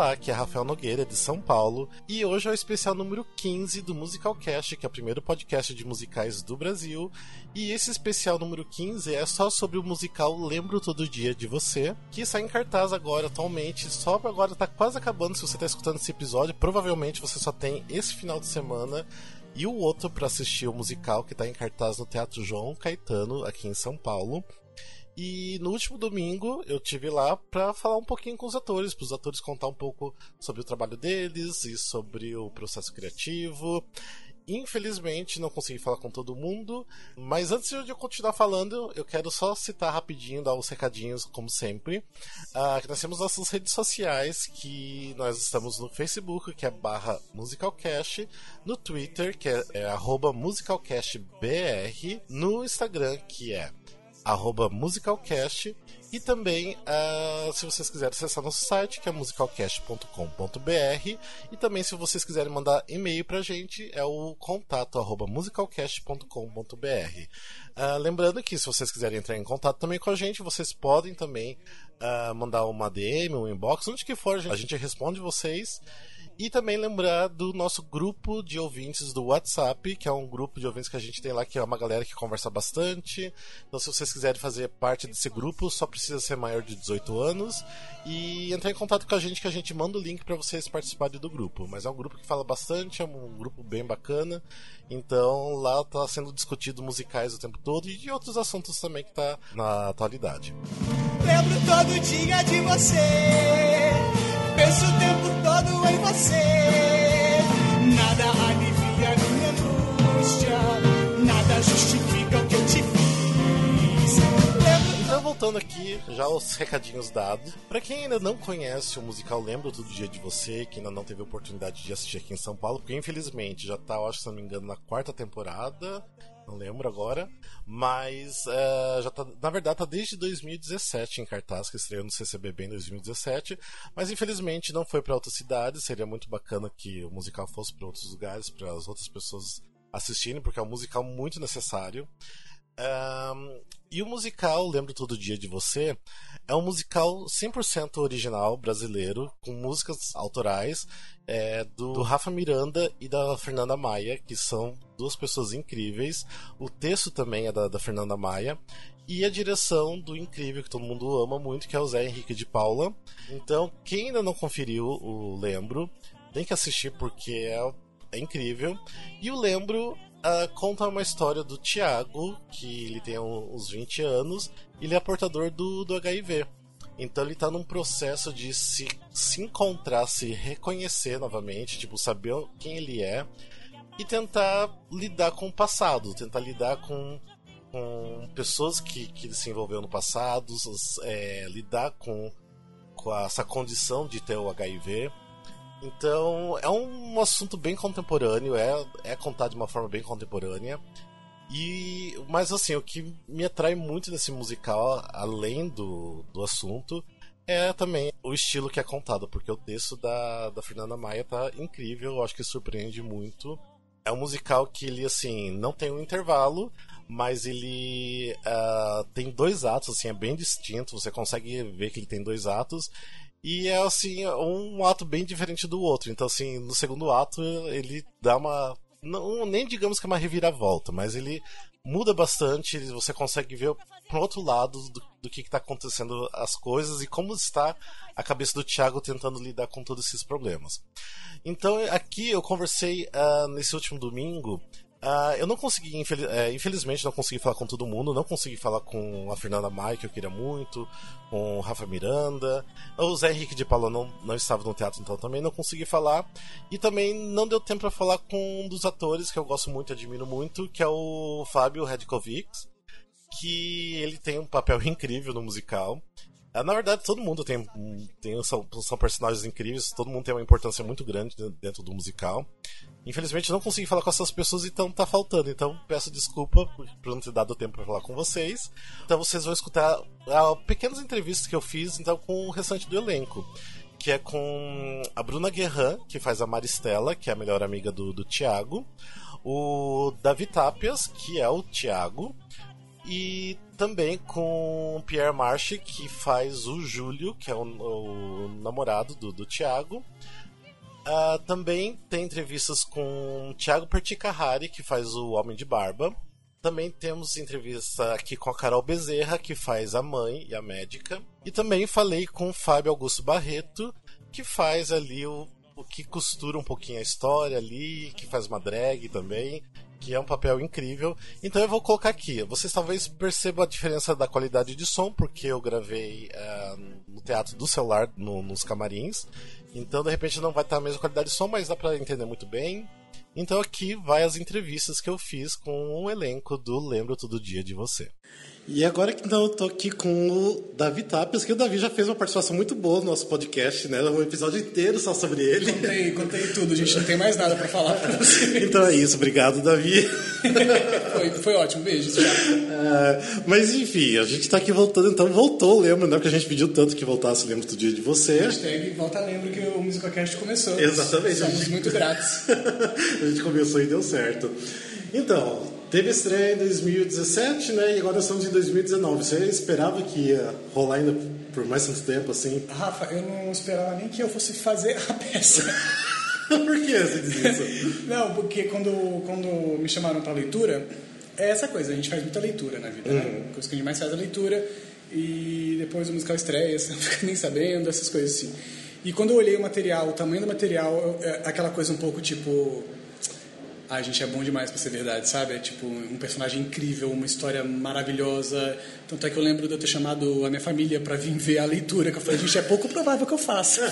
Olá, aqui é Rafael Nogueira, de São Paulo, e hoje é o especial número 15 do Musicalcast, que é o primeiro podcast de musicais do Brasil. E esse especial número 15 é só sobre o musical Lembro Todo Dia de Você, que está em cartaz agora, atualmente. Só agora está quase acabando. Se você está escutando esse episódio, provavelmente você só tem esse final de semana e o outro para assistir o musical que está em cartaz no Teatro João Caetano, aqui em São Paulo. E no último domingo eu tive lá para falar um pouquinho com os atores, para os atores contar um pouco sobre o trabalho deles e sobre o processo criativo. Infelizmente não consegui falar com todo mundo, mas antes de eu continuar falando, eu quero só citar rapidinho, dar os recadinhos, como sempre. Uh, nós temos nossas redes sociais, que nós estamos no Facebook, que é barra musicalcast, no Twitter, que é, é arroba musicalcastbr, no Instagram, que é arroba musicalcast e também, uh, se vocês quiserem acessar nosso site, que é musicalcast.com.br e também se vocês quiserem mandar e-mail pra gente, é o contato arroba musicalcast.com.br uh, ah, Lembrando que se vocês quiserem entrar em contato também com a gente, vocês podem também uh, mandar uma DM, um inbox, onde que for, a gente responde vocês e também lembrar do nosso grupo de ouvintes do WhatsApp, que é um grupo de ouvintes que a gente tem lá, que é uma galera que conversa bastante. Então, se vocês quiserem fazer parte desse grupo, só precisa ser maior de 18 anos e entrar em contato com a gente, que a gente manda o link para vocês participarem do grupo. Mas é um grupo que fala bastante, é um grupo bem bacana. Então, lá está sendo discutido musicais o tempo todo e de outros assuntos também que tá na atualidade. Lembro todo dia de você penso o tempo todo em você. Nada alivia minha angústia, nada justifica o que eu te fiz. Então, voltando aqui, já os recadinhos dados. Para quem ainda não conhece o musical Lembro Todo Dia de Você, que ainda não teve oportunidade de assistir aqui em São Paulo, porque infelizmente já tá, acho, se não me engano, na quarta temporada não lembro agora. Mas uh, já tá, na verdade tá desde 2017 em cartaz, que estreou no CCBB em 2017. Mas infelizmente não foi para outras cidades. Seria muito bacana que o musical fosse para outros lugares, para as outras pessoas assistirem, porque é um musical muito necessário. Um, e o musical Lembro Todo Dia de Você é um musical 100% original brasileiro, com músicas autorais é, do, do, Rafa Miranda e da Fernanda Maia, que são duas pessoas incríveis. O texto também é da, da Fernanda Maia. E a direção do incrível, que todo mundo ama muito, que é o Zé Henrique de Paula. Então, quem ainda não conferiu o Lembro, tem que assistir porque é, é incrível. E o Lembro Uh, conta uma história do Tiago, que ele tem uns 20 anos, ele é portador do, do HIV. Então ele tá num processo de se, se encontrar, se reconhecer novamente, tipo, saber quem ele é e tentar lidar com o passado, tentar lidar com, com pessoas que, que ele se envolveu no passado, é, lidar com, com essa condição de ter o HIV então, é um assunto bem contemporâneo, é, é contado de uma forma bem contemporânea. E, mas assim, o que me atrai muito nesse musical, além do, do assunto, é também o estilo que é contado, porque o texto da, da Fernanda Maia tá incrível, eu acho que surpreende muito. É um musical que ele, assim, não tem um intervalo, mas ele uh, tem dois atos, assim, é bem distinto, você consegue ver que ele tem dois atos, e é assim, um ato bem diferente do outro. Então, assim, no segundo ato ele dá uma. Não, nem digamos que é uma reviravolta, mas ele muda bastante. Você consegue ver pro outro lado do, do que está acontecendo as coisas e como está a cabeça do Thiago tentando lidar com todos esses problemas. Então, aqui eu conversei uh, nesse último domingo Uh, eu não consegui, infeliz, é, infelizmente, não consegui falar com todo mundo. Não consegui falar com a Fernanda Mai, que eu queria muito, com o Rafa Miranda. O Zé Henrique de Paula não, não estava no teatro, então também não consegui falar. E também não deu tempo para falar com um dos atores que eu gosto muito, admiro muito, que é o Fábio Redkovics, que ele tem um papel incrível no musical. Uh, na verdade, todo mundo tem, tem são, são personagens incríveis, todo mundo tem uma importância muito grande dentro do musical. Infelizmente não consegui falar com essas pessoas, então tá faltando. Então peço desculpa por não ter dado tempo para falar com vocês. Então vocês vão escutar uh, pequenas entrevistas que eu fiz então com o restante do elenco. Que é com a Bruna Guerran, que faz a Maristela, que é a melhor amiga do, do Tiago. O Davi Tapias, que é o Tiago. E também com Pierre Marche, que faz o Júlio, que é o, o namorado do, do Thiago. Uh, também tem entrevistas com Thiago Perticahari, que faz o Homem de Barba. Também temos entrevista aqui com a Carol Bezerra, que faz a mãe e a médica. E também falei com o Fábio Augusto Barreto, que faz ali o, o que costura um pouquinho a história ali, que faz uma drag também que é um papel incrível. Então eu vou colocar aqui. Vocês talvez percebam a diferença da qualidade de som, porque eu gravei uh, no teatro do celular, no, nos camarins. Então de repente não vai estar a mesma qualidade de som, mas dá para entender muito bem. Então aqui vai as entrevistas que eu fiz com o um elenco do Lembro Todo Dia de Você. E agora que então, eu tô aqui com o Davi Tapias, que o Davi já fez uma participação muito boa no nosso podcast, né? Um episódio inteiro só sobre ele. Contei, contei tudo, gente. Não tem mais nada para falar pra você. então é isso, obrigado, Davi. foi, foi ótimo, beijo. Uh, mas enfim, a gente tá aqui voltando, então voltou, lembra, né? Porque a gente pediu tanto que voltasse, lembro do dia de você. Hashtag volta lembro que o Musicocast começou. Exatamente. Somos gente... muito gratos. a gente começou e deu certo. Então, Teve estreia em 2017, né? E agora estamos em 2019. Você esperava que ia rolar ainda por mais tanto tempo assim? Rafa, eu não esperava nem que eu fosse fazer a peça. por que você diz isso? não, porque quando, quando me chamaram para leitura, é essa coisa, a gente faz muita leitura na vida, né? uhum. né? A coisa que a gente mais faz é a leitura e depois o musical estreia, você não fica nem sabendo, essas coisas assim. E quando eu olhei o material, o tamanho do material, é aquela coisa um pouco tipo a gente, é bom demais para ser verdade, sabe? É tipo um personagem incrível, uma história maravilhosa. Tanto é que eu lembro de eu ter chamado a minha família para vir ver a leitura, que eu falei, gente, é pouco provável que eu faça.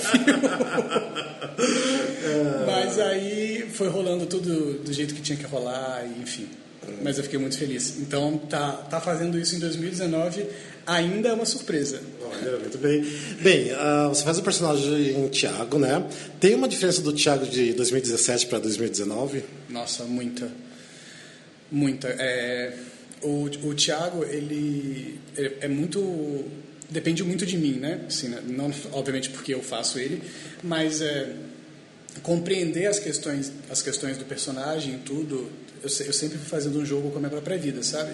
Mas aí foi rolando tudo do jeito que tinha que rolar, e, enfim. Mas eu fiquei muito feliz. Então, tá, tá fazendo isso em 2019 ainda é uma surpresa. Olha, muito bem. Bem, uh, você faz o personagem Tiago, né? Tem uma diferença do Tiago de 2017 para 2019? Nossa, muita. Muita. É, o, o Tiago, ele, ele é muito depende muito de mim, né? Assim, né? não obviamente porque eu faço ele, mas é, compreender as questões, as questões do personagem, tudo. Eu, eu sempre fui fazendo um jogo com a minha própria vida, sabe?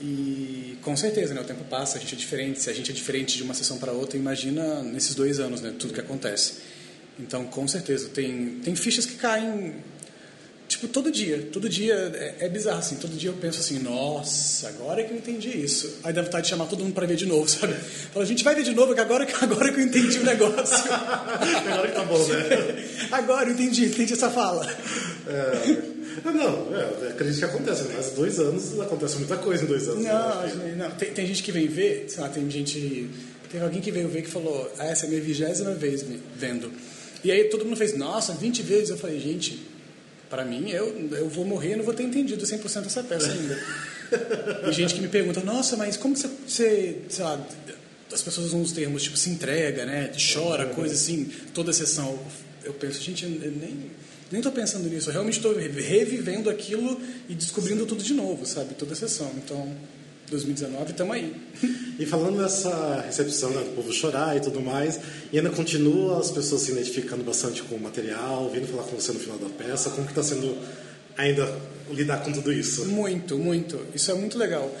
E com certeza, né, o tempo passa, a gente é diferente. Se a gente é diferente de uma sessão para outra, imagina nesses dois anos, né, tudo que acontece. Então, com certeza, tem, tem fichas que caem, tipo, todo dia. Todo dia é, é bizarro, assim. Todo dia eu penso assim, nossa, agora é que eu entendi isso. Aí dá vontade de chamar todo mundo para ver de novo, sabe? Fala, a gente vai ver de novo, que agora, agora que eu entendi o negócio. agora que tá bom, né? agora eu entendi, entendi essa fala. É... Não, é, acredito que acontece, né? mas dois anos acontece muita coisa em dois anos. Não, né? não tem, tem, gente que vem ver, sei lá, tem gente. Teve alguém que veio ver que falou, ah, essa é a minha vigésima vez vendo. E aí todo mundo fez, nossa, 20 vezes. Eu falei, gente, para mim, eu, eu vou morrer e não vou ter entendido 100% essa peça ainda. e gente que me pergunta, nossa, mas como você, você sei lá, as pessoas usam os termos tipo se entrega, né, chora, coisa assim, toda a sessão. Eu penso, gente, eu nem nem estou pensando nisso, eu realmente estou revivendo aquilo e descobrindo tudo de novo, sabe? Toda a sessão. Então, 2019, estamos aí. E falando dessa recepção né, do povo chorar e tudo mais, e ainda continua as pessoas se identificando bastante com o material, vindo falar com você no final da peça, como que está sendo ainda lidar com tudo isso? Muito, muito. Isso é muito legal.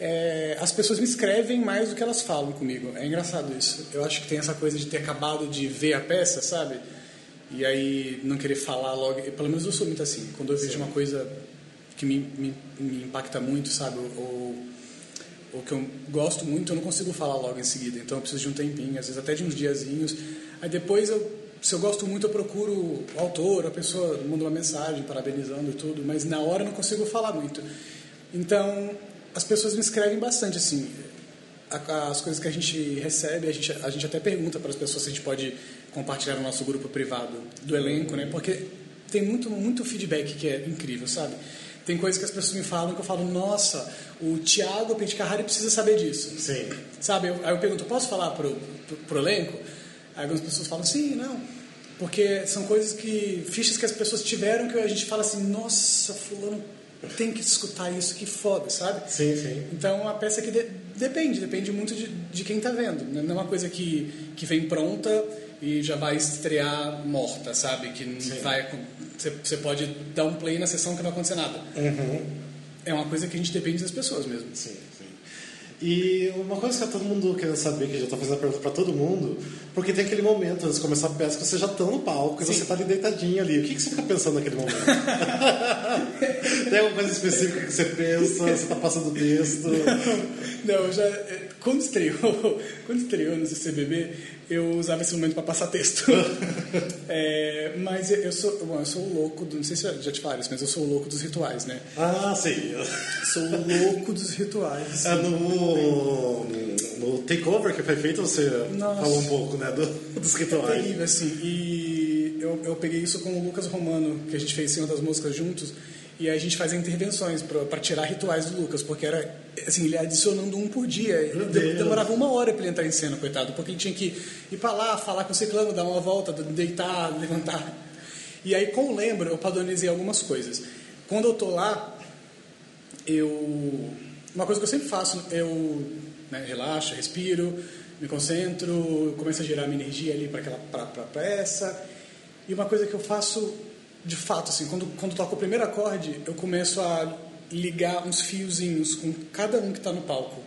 É, as pessoas me escrevem mais do que elas falam comigo. É engraçado isso. Eu acho que tem essa coisa de ter acabado de ver a peça, sabe? E aí não querer falar logo. Pelo menos eu sou muito assim. Quando eu vejo Sim. uma coisa que me, me, me, impacta muito, sabe? Ou, ou que eu gosto muito, eu não consigo falar logo em seguida. Então eu preciso de um tempinho, às vezes até de uns diazinhos. Aí depois, eu, se eu gosto muito, eu procuro o autor, a pessoa manda uma mensagem parabenizando e tudo. Mas na hora eu não consigo falar muito. Então as pessoas me escrevem bastante assim as coisas que a gente recebe, a gente, a gente até pergunta para as pessoas se a gente pode compartilhar no nosso grupo privado do elenco, né? Porque tem muito, muito feedback que é incrível, sabe? Tem coisas que as pessoas me falam que eu falo, nossa, o Thiago Petcarrari precisa saber disso. Sim. Sabe? Aí eu pergunto, posso falar pro, pro, pro elenco? Aí algumas pessoas falam, sim, não. Porque são coisas que, fichas que as pessoas tiveram que a gente fala assim, nossa, fulano tem que escutar isso, que foda, sabe? Sim, sim. Então, a peça que de, depende, depende muito de, de quem está vendo. Né? Não é uma coisa que, que vem pronta e já vai estrear morta, sabe? Que vai você pode dar um play na sessão que não vai acontecer nada. Uhum. é uma coisa que a gente depende das pessoas mesmo. Sim, sim. E uma coisa que todo mundo querendo saber, que já tá fazendo a pergunta pra todo mundo, porque tem aquele momento antes de começar a peça que você já tá no palco e você tá ali deitadinho ali. O que, que você fica pensando naquele momento? tem alguma coisa específica que você pensa? Você tá passando texto? Não, já. é, Quando estreou, quando estreou no CCBB, eu usava esse momento para passar texto. É, mas eu sou, bom, eu sou o louco, do, não sei se eu já te falaram isso, mas eu sou o louco dos rituais, né? Ah, sim. Sou o louco dos rituais. Ah, no, no takeover que foi feito, você Nossa. falou um pouco né, do, dos rituais. terrível, assim. E eu, eu peguei isso com o Lucas Romano, que a gente fez Senhor das Músicas juntos, e aí a gente fazia intervenções para tirar rituais do Lucas, porque era, assim, ele adicionando um por dia. Demorava uma hora para ele entrar em cena, coitado, porque ele tinha que ir para lá, falar com o ciclano, dar uma volta, deitar, levantar. E aí, com o Lembro, eu padronizei algumas coisas. Quando eu tô lá, eu uma coisa que eu sempre faço eu né, relaxo respiro me concentro começo a gerar minha energia ali para aquela para essa e uma coisa que eu faço de fato assim quando quando toco o primeiro acorde eu começo a ligar uns fiozinhos com cada um que está no palco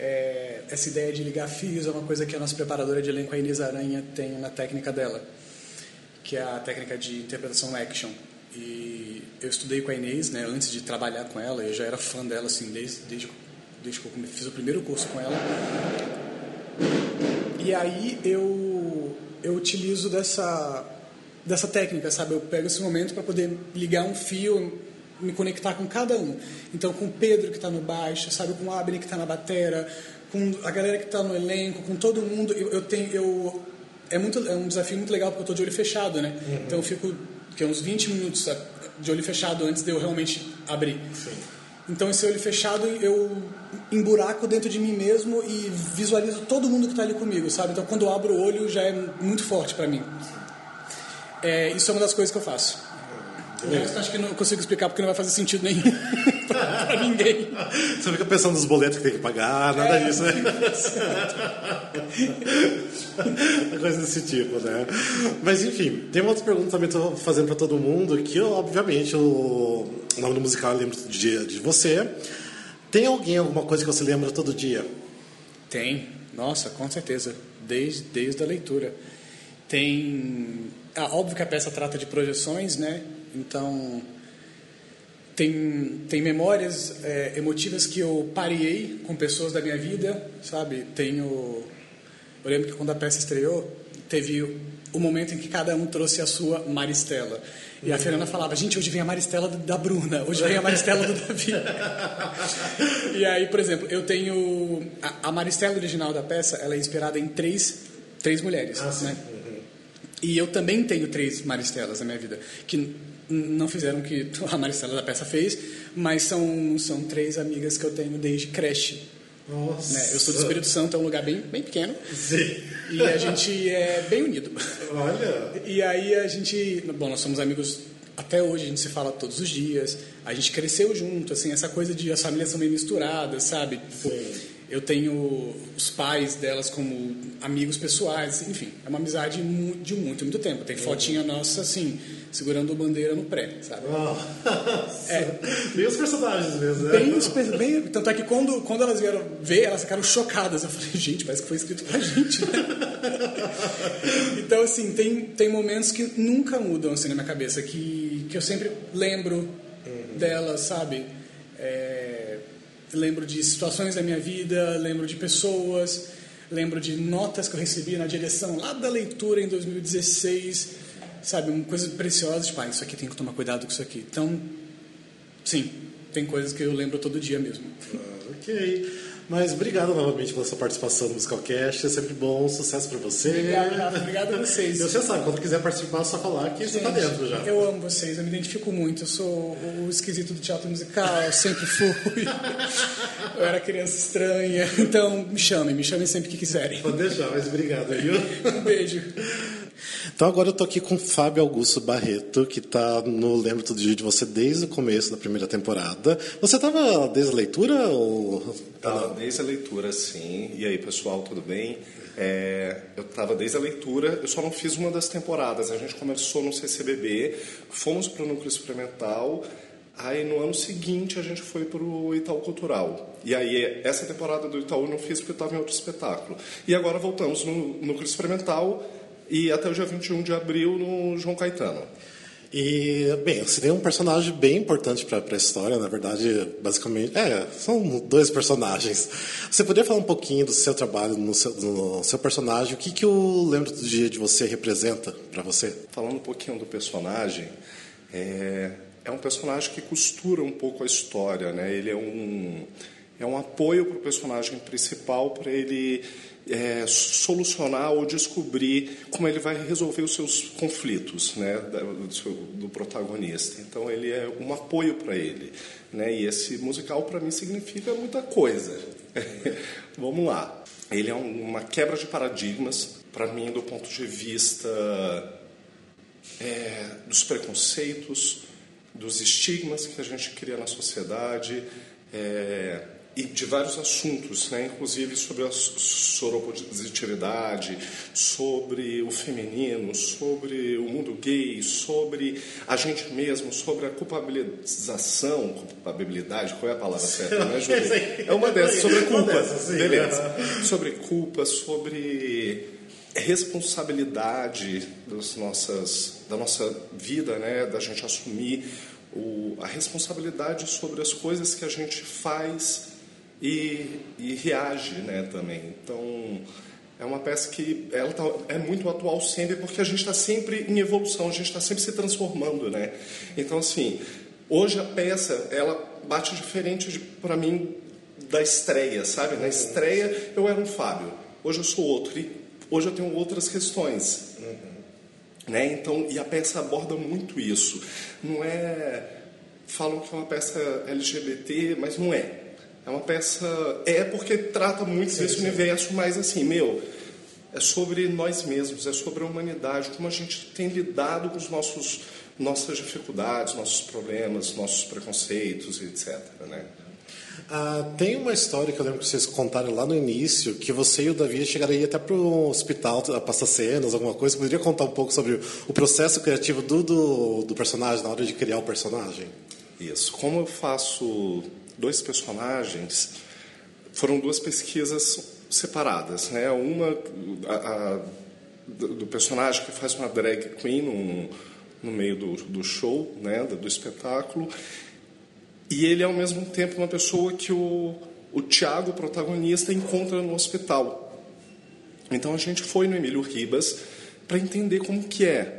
É, essa ideia de ligar fios é uma coisa que a nossa preparadora de elenco a Inês Aranha tem na técnica dela que é a técnica de interpretação action. E eu estudei com a Inês, né, antes de trabalhar com ela, eu já era fã dela assim desde desde, desde que eu fiz o primeiro curso com ela. E aí eu eu utilizo dessa dessa técnica, sabe? Eu pego esse momento para poder ligar um fio, me conectar com cada um. Então com o Pedro que está no baixo, sabe, com o Abner que está na batera, com a galera que está no elenco, com todo mundo. Eu, eu tenho eu é muito é um desafio muito legal porque eu estou de olho fechado, né? Então eu fico que é uns 20 minutos de olho fechado antes de eu realmente abrir. Então esse olho fechado eu emburaco dentro de mim mesmo e visualizo todo mundo que está ali comigo, sabe? Então quando eu abro o olho já é muito forte para mim. É, isso é uma das coisas que eu faço. O resto acho que não consigo explicar porque não vai fazer sentido nenhum pra, pra ninguém. Você fica pensando nos boletos que tem que pagar, nada disso, né? Coisa desse tipo, né? Mas enfim, tem uma outra pergunta também que eu tô fazendo pra todo mundo, que obviamente o nome do musical eu lembro dia de você. Tem alguém, alguma coisa que você lembra todo dia? Tem, nossa, com certeza, desde, desde a leitura. Tem. Ah, óbvio que a peça trata de projeções, né? Então. Tem, tem memórias é, emotivas que eu parei com pessoas da minha vida, sabe? Tenho. Eu lembro que quando a peça estreou, teve o momento em que cada um trouxe a sua Maristela. E a Fernanda falava: gente, hoje vem a Maristela da Bruna, hoje vem a Maristela do Davi. e aí, por exemplo, eu tenho. A, a Maristela original da peça ela é inspirada em três, três mulheres. né? E eu também tenho três Maristelas na minha vida, que não fizeram o que a Maristela da peça fez, mas são, são três amigas que eu tenho desde creche. Nossa. Né? Eu sou do Espírito Santo, é um lugar bem, bem pequeno, Sim. e a gente é bem unido. Olha. E aí a gente, bom, nós somos amigos até hoje, a gente se fala todos os dias, a gente cresceu junto, assim, essa coisa de as famílias são meio misturadas, sabe? Tipo, eu tenho os pais delas como amigos pessoais, enfim, é uma amizade de muito, muito tempo. Tem fotinha nossa, assim, segurando bandeira no pré, sabe? É. Bem os personagens mesmo, né? Bem, bem, tanto é que quando, quando elas vieram ver, elas ficaram chocadas. Eu falei, gente, parece que foi escrito pra gente, né? então, assim, tem, tem momentos que nunca mudam assim na minha cabeça, que, que eu sempre lembro delas, sabe? É, lembro de situações da minha vida, lembro de pessoas, lembro de notas que eu recebi na direção lá da leitura em 2016, sabe? Uma coisa preciosa, tipo, ah, isso aqui tem que tomar cuidado com isso aqui. Então, sim, tem coisas que eu lembro todo dia mesmo. Ah, ok. Mas obrigado novamente pela sua participação no Musicalcast. É sempre bom, sucesso pra você. Obrigado, Rafa. Obrigado a vocês. E você sabe, quando quiser participar, é só falar que você tá Gente, dentro já. Eu amo vocês, eu me identifico muito. Eu sou o esquisito do teatro musical, sempre fui. eu era criança estranha. Então, me chamem, me chamem sempre que quiserem. Pode deixar, mas obrigado, viu? Um beijo. Então agora eu tô aqui com o Fábio Augusto Barreto, que tá no Lembro Todo Dia de Você desde o começo da primeira temporada. Você tava desde a leitura ou... Tava desde a leitura, sim. E aí, pessoal, tudo bem? É, eu estava desde a leitura, eu só não fiz uma das temporadas. A gente começou no CCBB, fomos para o núcleo experimental, Aí no ano seguinte a gente foi para o Itaú Cultural. E aí essa temporada do Itaú eu não fiz porque estava em outro espetáculo. E agora voltamos no Núcleo Experimental e até o dia 21 de abril no João Caetano. E, bem, você tem um personagem bem importante para a história, na verdade, basicamente. É, são dois personagens. Você poderia falar um pouquinho do seu trabalho no seu, no seu personagem? O que, que o Lembro do Dia de Você representa para você? Falando um pouquinho do personagem, é, é um personagem que costura um pouco a história, né? Ele é um, é um apoio para o personagem principal para ele é, solucionar ou descobrir como ele vai resolver os seus conflitos né, do, do protagonista. Então, ele é um apoio para ele. Né? E esse musical, para mim, significa muita coisa. Vamos lá. Ele é uma quebra de paradigmas, para mim, do ponto de vista é, dos preconceitos, dos estigmas que a gente cria na sociedade. É, e de vários assuntos, né? inclusive sobre a soropositividade, sobre o feminino, sobre o mundo gay, sobre a gente mesmo, sobre a culpabilização, culpabilidade, qual é a palavra certa, né, Júlia? É uma dessas, sobre a culpa, beleza. Sobre culpa, sobre responsabilidade das nossas, da nossa vida, né? da gente assumir o, a responsabilidade sobre as coisas que a gente faz e, e reage né, também. Então, é uma peça que ela tá, é muito atual sempre, porque a gente está sempre em evolução, a gente está sempre se transformando. Né? Então, assim, hoje a peça ela bate diferente para mim da estreia, sabe? Na estreia eu era um Fábio, hoje eu sou outro, e hoje eu tenho outras questões. Né? Então, e a peça aborda muito isso. Não é. Falam que é uma peça LGBT, mas não é. É uma peça. É porque trata muito sim, desse sim. universo, mas assim, meu, é sobre nós mesmos, é sobre a humanidade, como a gente tem lidado com os nossos, nossas dificuldades, nossos problemas, nossos preconceitos, etc. Né? Ah, tem uma história que eu lembro que vocês contaram lá no início, que você e o Davi chegariam até para o hospital a passar cenas, alguma coisa. Poderia contar um pouco sobre o processo criativo do, do, do personagem, na hora de criar o personagem? Isso. Como eu faço dois personagens, foram duas pesquisas separadas. Né? Uma a, a, do personagem que faz uma drag queen no, no meio do, do show, né? do, do espetáculo, e ele, ao mesmo tempo, uma pessoa que o, o Tiago, protagonista, encontra no hospital. Então a gente foi no Emílio Ribas para entender como que é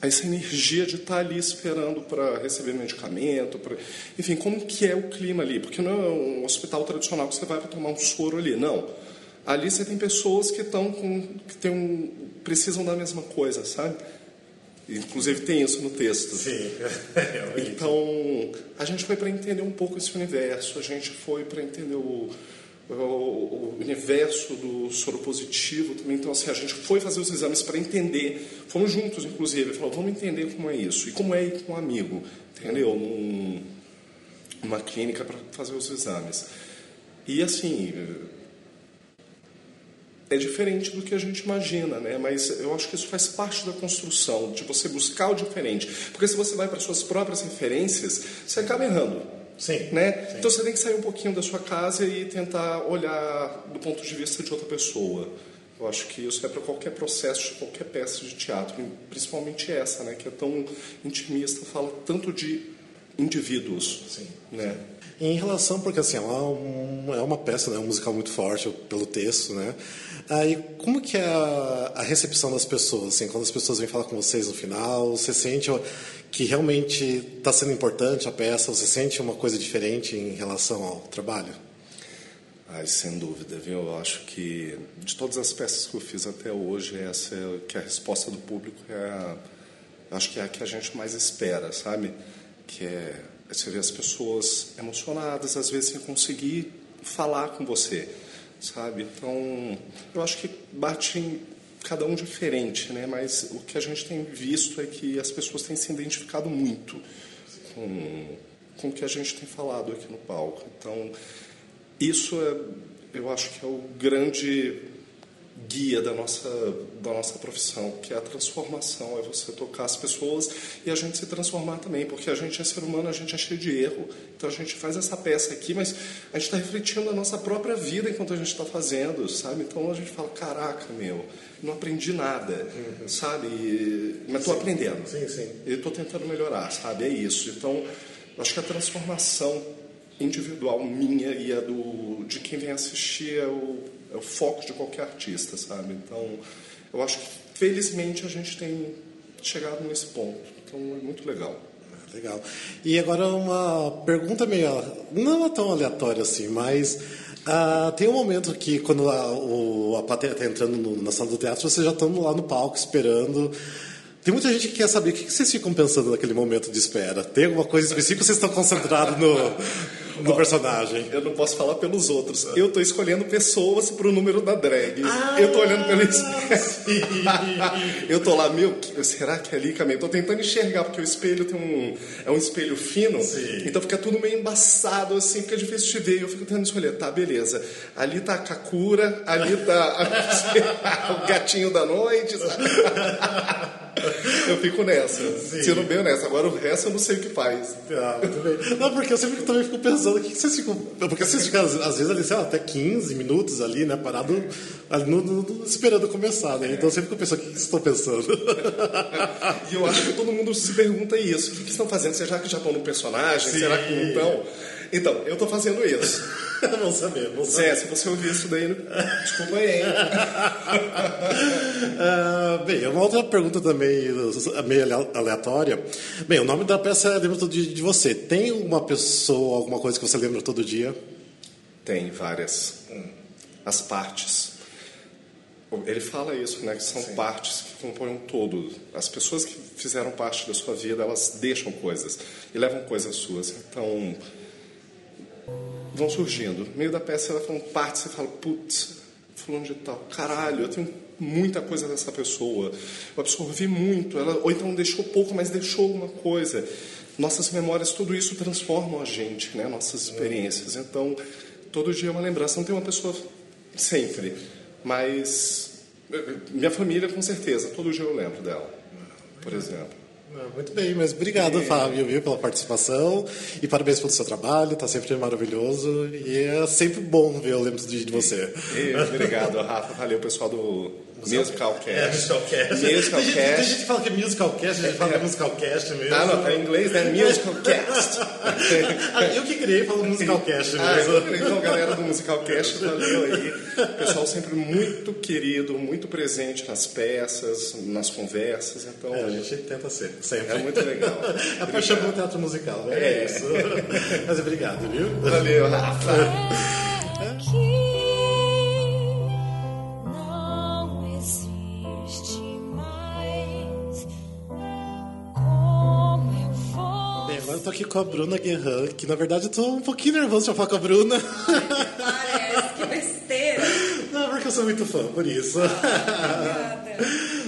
essa energia de estar ali esperando para receber medicamento, pra... enfim, como que é o clima ali? Porque não é um hospital tradicional que você vai para tomar um soro ali, não. Ali você tem pessoas que estão com, que tem um, precisam da mesma coisa, sabe? Inclusive tem isso no texto. Sim. então a gente foi para entender um pouco esse universo, a gente foi para entender o o universo do soro positivo também. Então, assim, a gente foi fazer os exames para entender. Fomos juntos, inclusive. Falou, vamos entender como é isso. E como é ir com um amigo, entendeu? Num, numa clínica para fazer os exames. E, assim, é diferente do que a gente imagina, né? Mas eu acho que isso faz parte da construção, de você buscar o diferente. Porque se você vai para suas próprias referências, você acaba errando. Sim, né? Sim. Então você tem que sair um pouquinho da sua casa e tentar olhar do ponto de vista de outra pessoa. Eu acho que isso é para qualquer processo, qualquer peça de teatro, principalmente essa, né, que é tão intimista, fala tanto de indivíduos, Sim. né? Em relação, porque assim, é uma, é uma peça, né, um musical muito forte pelo texto, né? Aí, como que é a, a recepção das pessoas, assim, quando as pessoas vêm falar com vocês no final, você sente que realmente está sendo importante a peça, você sente uma coisa diferente em relação ao trabalho? Ai, sem dúvida, viu? Eu acho que de todas as peças que eu fiz até hoje, essa é que a resposta do público é a, acho que é a que a gente mais espera, sabe? Que é você ver as pessoas emocionadas, às vezes sem conseguir falar com você, sabe? Então, eu acho que bate em cada um diferente, né? Mas o que a gente tem visto é que as pessoas têm se identificado muito com, com o que a gente tem falado aqui no palco. Então, isso é, eu acho que é o grande guia da nossa, da nossa profissão, que é a transformação, é você tocar as pessoas e a gente se transformar também, porque a gente é ser humano, a gente é cheio de erro. Então a gente faz essa peça aqui, mas a gente está refletindo a nossa própria vida enquanto a gente está fazendo, sabe? Então a gente fala, caraca, meu, não aprendi nada, uhum. sabe? Mas estou aprendendo. Sim, sim. E estou tentando melhorar, sabe? É isso. Então, acho que a transformação individual minha e a do, de quem vem assistir é o, é o foco de qualquer artista, sabe? Então, eu acho que felizmente a gente tem chegado nesse ponto. Então, é muito legal. Ah, legal. E agora uma pergunta meio não é tão aleatória assim, mas uh, tem um momento que quando a, o, a plateia está entrando no, na sala do teatro, vocês já estão lá no palco esperando. Tem muita gente que quer saber o que vocês ficam pensando naquele momento de espera. Tem alguma coisa específica ou vocês estão concentrados no, do personagem. Eu não posso falar pelos outros. Eu tô escolhendo pessoas pro número da drag. Ah, eu tô olhando espelho. eu tô lá, meu, será que é ali, Camila? Tô tentando enxergar, porque o espelho tem um. É um espelho fino. Sim. Então fica tudo meio embaçado, assim, fica difícil de ver. Eu fico tentando escolher, tá, beleza. Ali tá a Kakura, ali tá o gatinho da noite, sabe? Eu fico nessa. Sim. Sendo bem nessa. Agora o resto eu não sei o que faz. Ah. Não, porque eu sempre também fico pensando pensando, o que, que vocês ficam. Porque vocês ficam, às vezes, ali, sei lá, até 15 minutos ali, né? Parado ali no, no, esperando começar, né? Então eu sempre fico pensando, o que, que vocês estão pensando? e eu acho que todo mundo se pergunta isso. O que, que estão fazendo? Será que já estão no personagem? Sim. Será que não estão? Então, eu estou fazendo isso. Vamos saber, vamos saber. É, se você ouvir isso daí, desculpa aí, hein? uh, bem, uma outra pergunta também, meio aleatória. Bem, o nome da peça é Lembra Todo Dia de Você. Tem uma pessoa, alguma coisa que você lembra todo dia? Tem várias. As partes. Ele fala isso, né? Que são Sim. partes que compõem um todo. As pessoas que fizeram parte da sua vida, elas deixam coisas e levam coisas suas. Então, vão surgindo. No meio da peça ela falando parte, você fala, putz, fulano de tal, caralho, eu tenho muita coisa dessa pessoa. Eu absorvi muito, ela, ou então deixou pouco, mas deixou alguma coisa. Nossas memórias, tudo isso transformam a gente, né? Nossas experiências. Então, todo dia é uma lembrança. Não tem uma pessoa sempre, mas minha família, com certeza, todo dia eu lembro dela, por exemplo. Muito bem, mas obrigado, é. Fábio, viu, pela participação e parabéns pelo seu trabalho, está sempre maravilhoso e é sempre bom ver o lembro de você. Obrigado, Rafa, valeu, pessoal do Musical Cast. É, Musical Cast. Musical tem, gente que fala que é Musical Cast, a gente fala que é Musical Cast mesmo. Ah, não, tá em inglês, né? Musical Cast. Ah, eu que criei falo Musical Cast ah, mesmo. Ah, então, galera do Musical Cast, valeu aí. Pessoal sempre muito querido, muito presente nas peças, nas conversas, então... É, a gente tenta ser, sempre. É muito legal. É a paixão pelo teatro musical, né? É, é isso. Mas obrigado, viu? Valeu, Rafa. Aqui com a Bruna Guerran, que na verdade eu tô um pouquinho nervoso de falar com a Bruna. Parece, que besteira. Não, porque eu sou muito fã, por isso. Obrigada.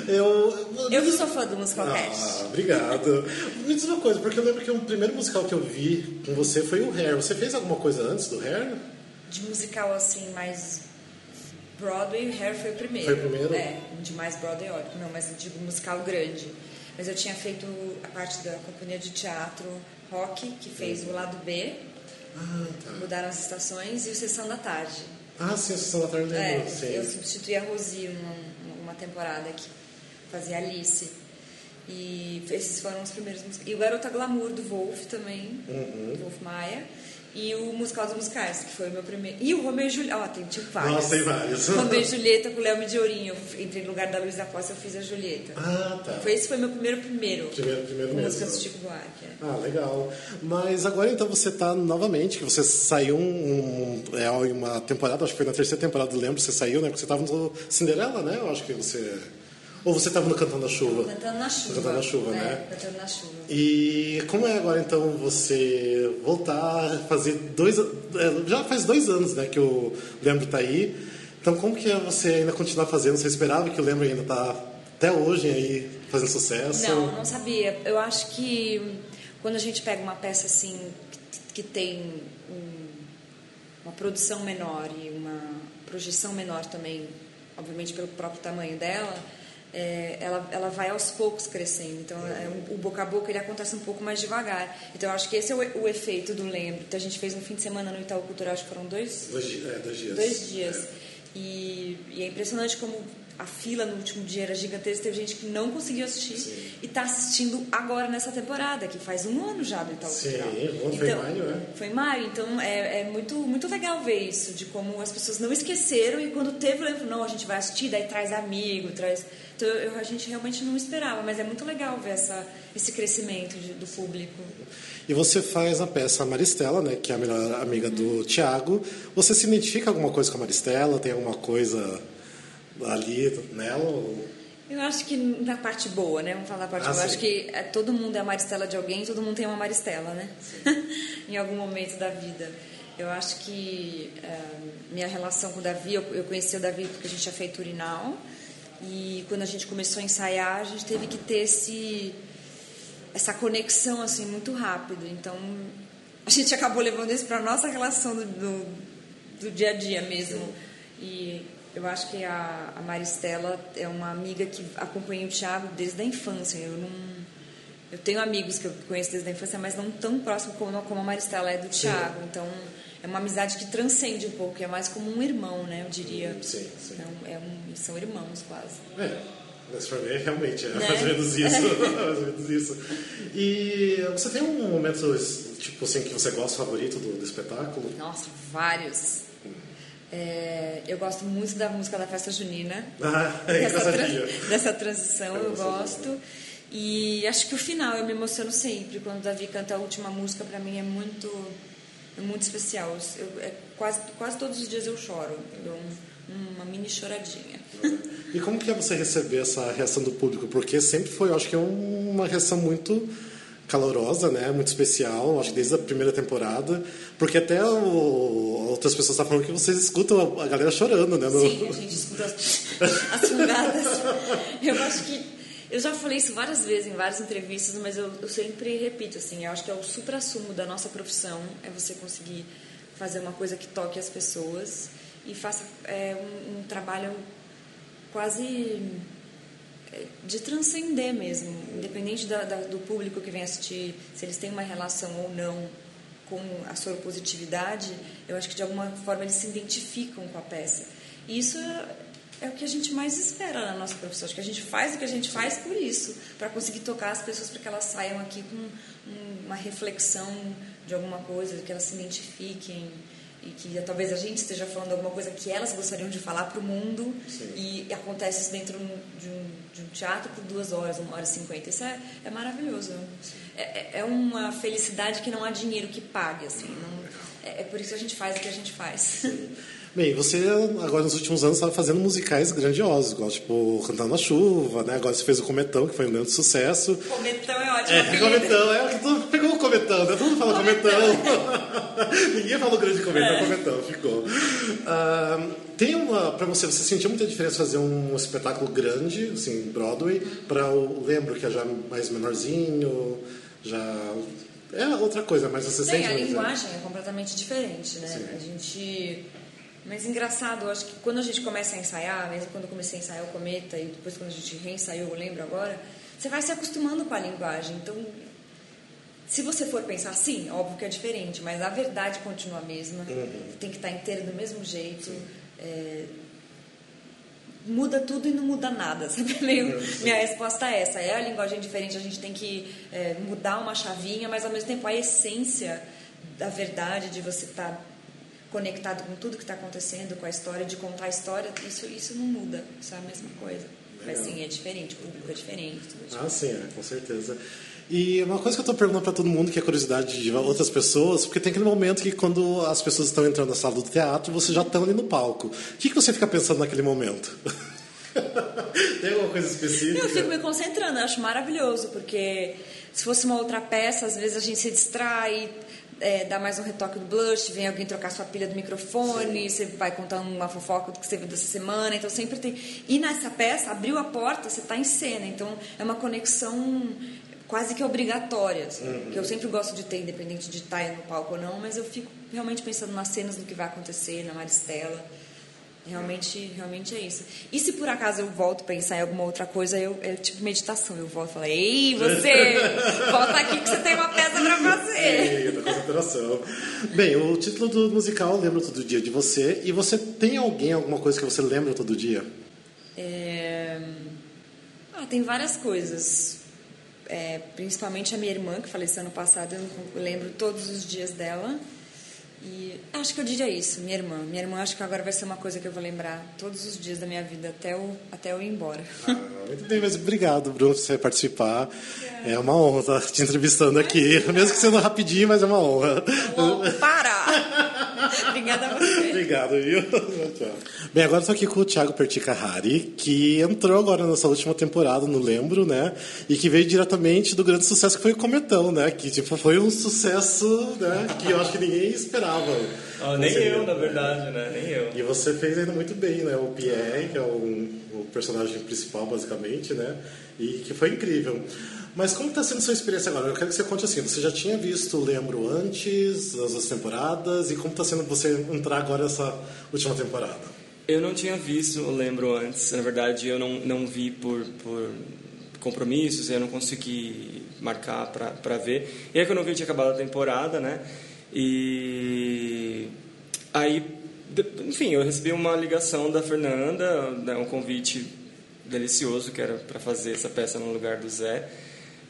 Eu, eu que sou fã do Musical ah, Cast. Obrigado. Me diz uma coisa, porque eu lembro que o primeiro musical que eu vi com você foi o Hair. Você fez alguma coisa antes do Hair? De musical assim, mais Broadway, o Hair foi o primeiro. Foi o primeiro? É, de mais Broadway, não, mas de musical grande. Mas eu tinha feito a parte da companhia de teatro Rock, que fez o lado B. Ah, tá. Mudaram as estações e o Sessão da Tarde. Ah, sim, a Sessão da Tarde lembro, é, sim. Eu substituí a Rosi numa, uma temporada que fazia Alice. E esses foram os primeiros E o Garota Glamour do Wolf também, uhum. Wolf Maia. E o Musical dos Musicais, que foi o meu primeiro. E o Romeu e Julieta. Ó, oh, tem tipo vários. Nossa, tem vários. Romeu e Julieta com o Léo Mediorinho. Eu entrei no lugar da Luísa Costa, eu fiz a Julieta. Ah, tá. Foi, esse foi meu primeiro primeiro. Primeiro, primeiro mesmo. músicas do Chico Buarque. É. Ah, legal. Mas agora então você está novamente, que você saiu um, um, é, uma temporada, acho que foi na terceira temporada, lembro, você saiu, né? Porque você estava no Cinderela, né? Eu acho que você. Ou você estava no Cantando na Chuva? Cantando na Chuva. Cantando na Chuva, é, né? Cantando na Chuva. E como é agora, então, você voltar a fazer dois... É, já faz dois anos, né, que o Lembro tá aí. Então, como que é você ainda continuar fazendo? Você esperava que o Lembro ainda tá até hoje aí fazendo sucesso? Não, não sabia. Eu acho que quando a gente pega uma peça assim, que, que tem um, uma produção menor e uma projeção menor também obviamente pelo próprio tamanho dela, é, ela, ela vai aos poucos crescendo. Então, é, o, boca a boca ele acontece um pouco mais devagar. Então, eu acho que esse é o, o efeito do Lembro. Então, a gente fez um fim de semana no Itaú Cultural, acho que foram dois, Dois, é, dois dias. dois dias. E, e é impressionante como a fila no último dia era gigantesca. Teve gente que não conseguiu assistir e está assistindo agora nessa temporada, que faz um ano já do Itaú Sim, foi em maio, né? Foi em maio, então é, é muito, muito legal ver isso, de como as pessoas não esqueceram e quando teve, lembro, não, a gente vai assistir, daí traz amigo, traz. Então eu- a gente realmente não esperava, mas é muito legal ver essa, esse crescimento de- do público. E você faz a peça Maristela, né, que é a melhor amiga do Tiago. Você se identifica alguma coisa com a Maristela? Tem alguma coisa ali nela? ou- Eu acho que na parte boa, né? Vamos falar da parte Ah, boa. Sim. acho que é, todo mundo é a Maristela de alguém, todo mundo tem uma Maristela, né? em algum momento da vida. Eu acho que é, minha relação com o Davi, eu, eu conheci o Davi porque a gente tinha feito urinal. E quando a gente começou a ensaiar, a gente teve que ter esse, essa conexão assim muito rápido. Então a gente acabou levando isso para nossa relação do, do, do dia a dia mesmo. E eu acho que a, a Maristela é uma amiga que acompanha o Thiago desde a infância. Eu não eu tenho amigos que eu conheço desde a infância, mas não tão próximo como, como a Maristela é do Thiago. Então é uma amizade que transcende um pouco, é mais como um irmão, né? Eu diria. Sim, sim. Um- é um- são irmãos quase. É, mas pra mim realmente é Né? mais ou menos isso. mais ou menos isso. E você tem um momento, tipo assim, que você gosta favorito do, do espetáculo? Nossa, vários. É, eu gosto muito da música da festa junina. Ah, é dessa, engraçadinho. tran- dessa transição eu engraçadinho. gosto. E acho que o final eu me emociono sempre. Quando o Davi canta a última música, pra mim é muito, é muito especial. Eu- é quase, quase todos os dias eu choro. Eu dou um- uma mini choradinha. E como que é você receber essa reação do público? Porque sempre foi, eu acho que é uma reação muito calorosa, né? Muito especial, acho que desde a primeira temporada. Porque até o- outras pessoas estão falando que vocês escutam a galera chorando, né? No- Sim, a gente escuta as, as fungadas. Eu acho que. Eu já falei isso várias vezes em várias entrevistas, mas eu, eu sempre repito, assim, eu acho que é o supra-sumo da nossa profissão, é você conseguir fazer uma coisa que toque as pessoas e faça é, um, um trabalho quase de transcender mesmo, independente da- da- do público que vem assistir, se eles têm uma relação ou não com a soropositividade, eu acho que de alguma forma eles se identificam com a peça. E isso é, é o que a gente mais espera na nossa profissão. Acho que a gente faz o que a gente faz por isso, para conseguir tocar as pessoas para que elas saiam aqui com um- uma reflexão de alguma coisa, que elas se identifiquem e que talvez a gente esteja falando alguma coisa que elas gostariam de falar para o mundo e acontece isso dentro de um, de um teatro por duas horas, uma hora e cinquenta. Isso é, é maravilhoso. É, é- é uma felicidade que não há dinheiro que pague. Assim, não- é, é por isso que a gente faz o que a gente faz. Bem, você agora nos últimos anos estava fazendo musicais grandiosos, igual tipo Cantando na Chuva, né? Agora você fez o Cometão, que foi um grande sucesso. Cometão é ótimo. É. Cometão, é, tu pegou o Cometão, né? Todo mundo fala Cometão. Ninguém falou grande Cometão, Cometão, ficou. Ah, tem uma, pra você, você sentiu muita diferença fazer um espetáculo grande, assim, Broadway, para o Lembro, que é já mais menorzinho, já... É outra coisa, mas você Sim, sente... a linguagem é completamente diferente, né? Sim. A gente. Mas engraçado, eu acho que quando a gente começa a ensaiar, mesmo quando eu comecei a ensaiar o Cometa e depois quando a gente reensaiou, eu lembro agora, você vai se acostumando com a linguagem. Então, se você for pensar assim, óbvio que é diferente, mas a verdade continua a mesma. Tem que estar inteiro do mesmo jeito. É, muda tudo e não muda nada, sabe? Meio, minha resposta é essa. É a linguagem diferente, a gente tem que é, mudar uma chavinha, mas ao mesmo tempo a essência da verdade, de você estar conectado com tudo que está acontecendo, com a história, de contar a história, isso, isso não muda, isso é a mesma coisa. Mas sim, é diferente, o público é diferente. Tudo é diferente. Ah, sim, é, com certeza. E uma coisa que eu estou perguntando para todo mundo, que é curiosidade de outras pessoas, porque tem aquele momento que quando as pessoas estão entrando na sala do teatro, você já está ali no palco. O que, que você fica pensando naquele momento? tem alguma coisa específica? Eu fico me concentrando, eu acho maravilhoso, porque se fosse uma outra peça, às vezes a gente se distrai, é, dá mais um retoque do blush, vem alguém trocar sua pilha do microfone, você vai contar uma fofoca do que você viu dessa semana, então sempre tem. E nessa peça, abriu a porta, você está em cena, então é uma conexão quase que obrigatória, assim, que eu sempre gosto de ter, independente de estar no palco ou não, mas eu fico realmente pensando nas cenas do que vai acontecer, na Maristela. Realmente, realmente é isso. E se por acaso eu volto a pensar em alguma outra coisa, eu, é tipo meditação. Eu volto e falo, ei, você, volta aqui que você tem uma peça pra fazer. Eita, concentração. Bem, o título do musical lembra todo dia de você. E você tem alguém, alguma coisa que você lembra todo dia? É... Ah, tem várias coisas. É, principalmente a minha irmã, que faleceu ano passado, eu lembro todos os dias dela. E acho que eu diria isso, minha irmã. Minha irmã acho que agora vai ser uma coisa que eu vou lembrar todos os dias da minha vida até eu, até eu ir embora. Ah, muito bem, mas obrigado, Bruno, por você participar. É uma honra estar te entrevistando aqui, mesmo que sendo rapidinho, mas é uma honra. Oh, para! Obrigada a você. Obrigado, viu? Bem, agora estou aqui com o Thiago Perticahari, que entrou agora nessa última temporada, não lembro, né? E que veio diretamente do grande sucesso que foi o Cometão, né? Que tipo, foi um sucesso né? que eu acho que ninguém esperava. Ah, nem você, eu, na verdade, né? Nem eu. E você fez ainda muito bem, né? O Pierre, que é o, o personagem principal, basicamente, né? E que foi incrível. Mas como está sendo sua experiência agora? Eu quero que você conte assim. Você já tinha visto Lembro antes, as outras temporadas, e como está sendo você entrar agora nessa última temporada? Eu não tinha visto Lembro antes. Na verdade, eu não, não vi por, por compromissos, eu não consegui marcar para ver. E aí, quando eu vi, tinha acabado a temporada, né? E aí, enfim, eu recebi uma ligação da Fernanda, né, um convite delicioso que era para fazer essa peça no lugar do Zé.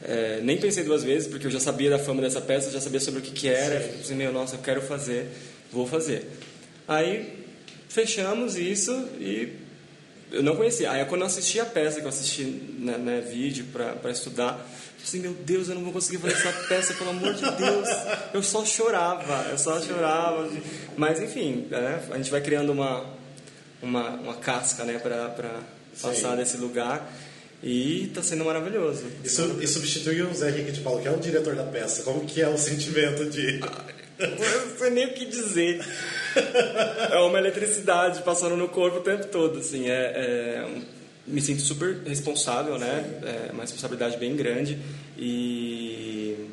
É, nem pensei duas vezes, porque eu já sabia da fama dessa peça, já sabia sobre o que, que era. Sim. Falei, meu, nossa, eu quero fazer, vou fazer. Aí fechamos isso e eu não conhecia. Aí quando eu assisti a peça, que eu assisti né, né vídeo para estudar, assim, meu Deus, eu não vou conseguir fazer essa peça, pelo amor de Deus. Eu só chorava, eu só chorava. Mas enfim, né, a gente vai criando uma, uma, uma casca né, para passar desse lugar. E está sendo maravilhoso. Isso, e substitui o Zé Henrique de Paulo, que é o diretor da peça. Como que é o sentimento de... Eu não sei nem o que dizer. É uma eletricidade passando no corpo o tempo todo, assim. É, é me sinto super responsável, né? É uma responsabilidade bem grande e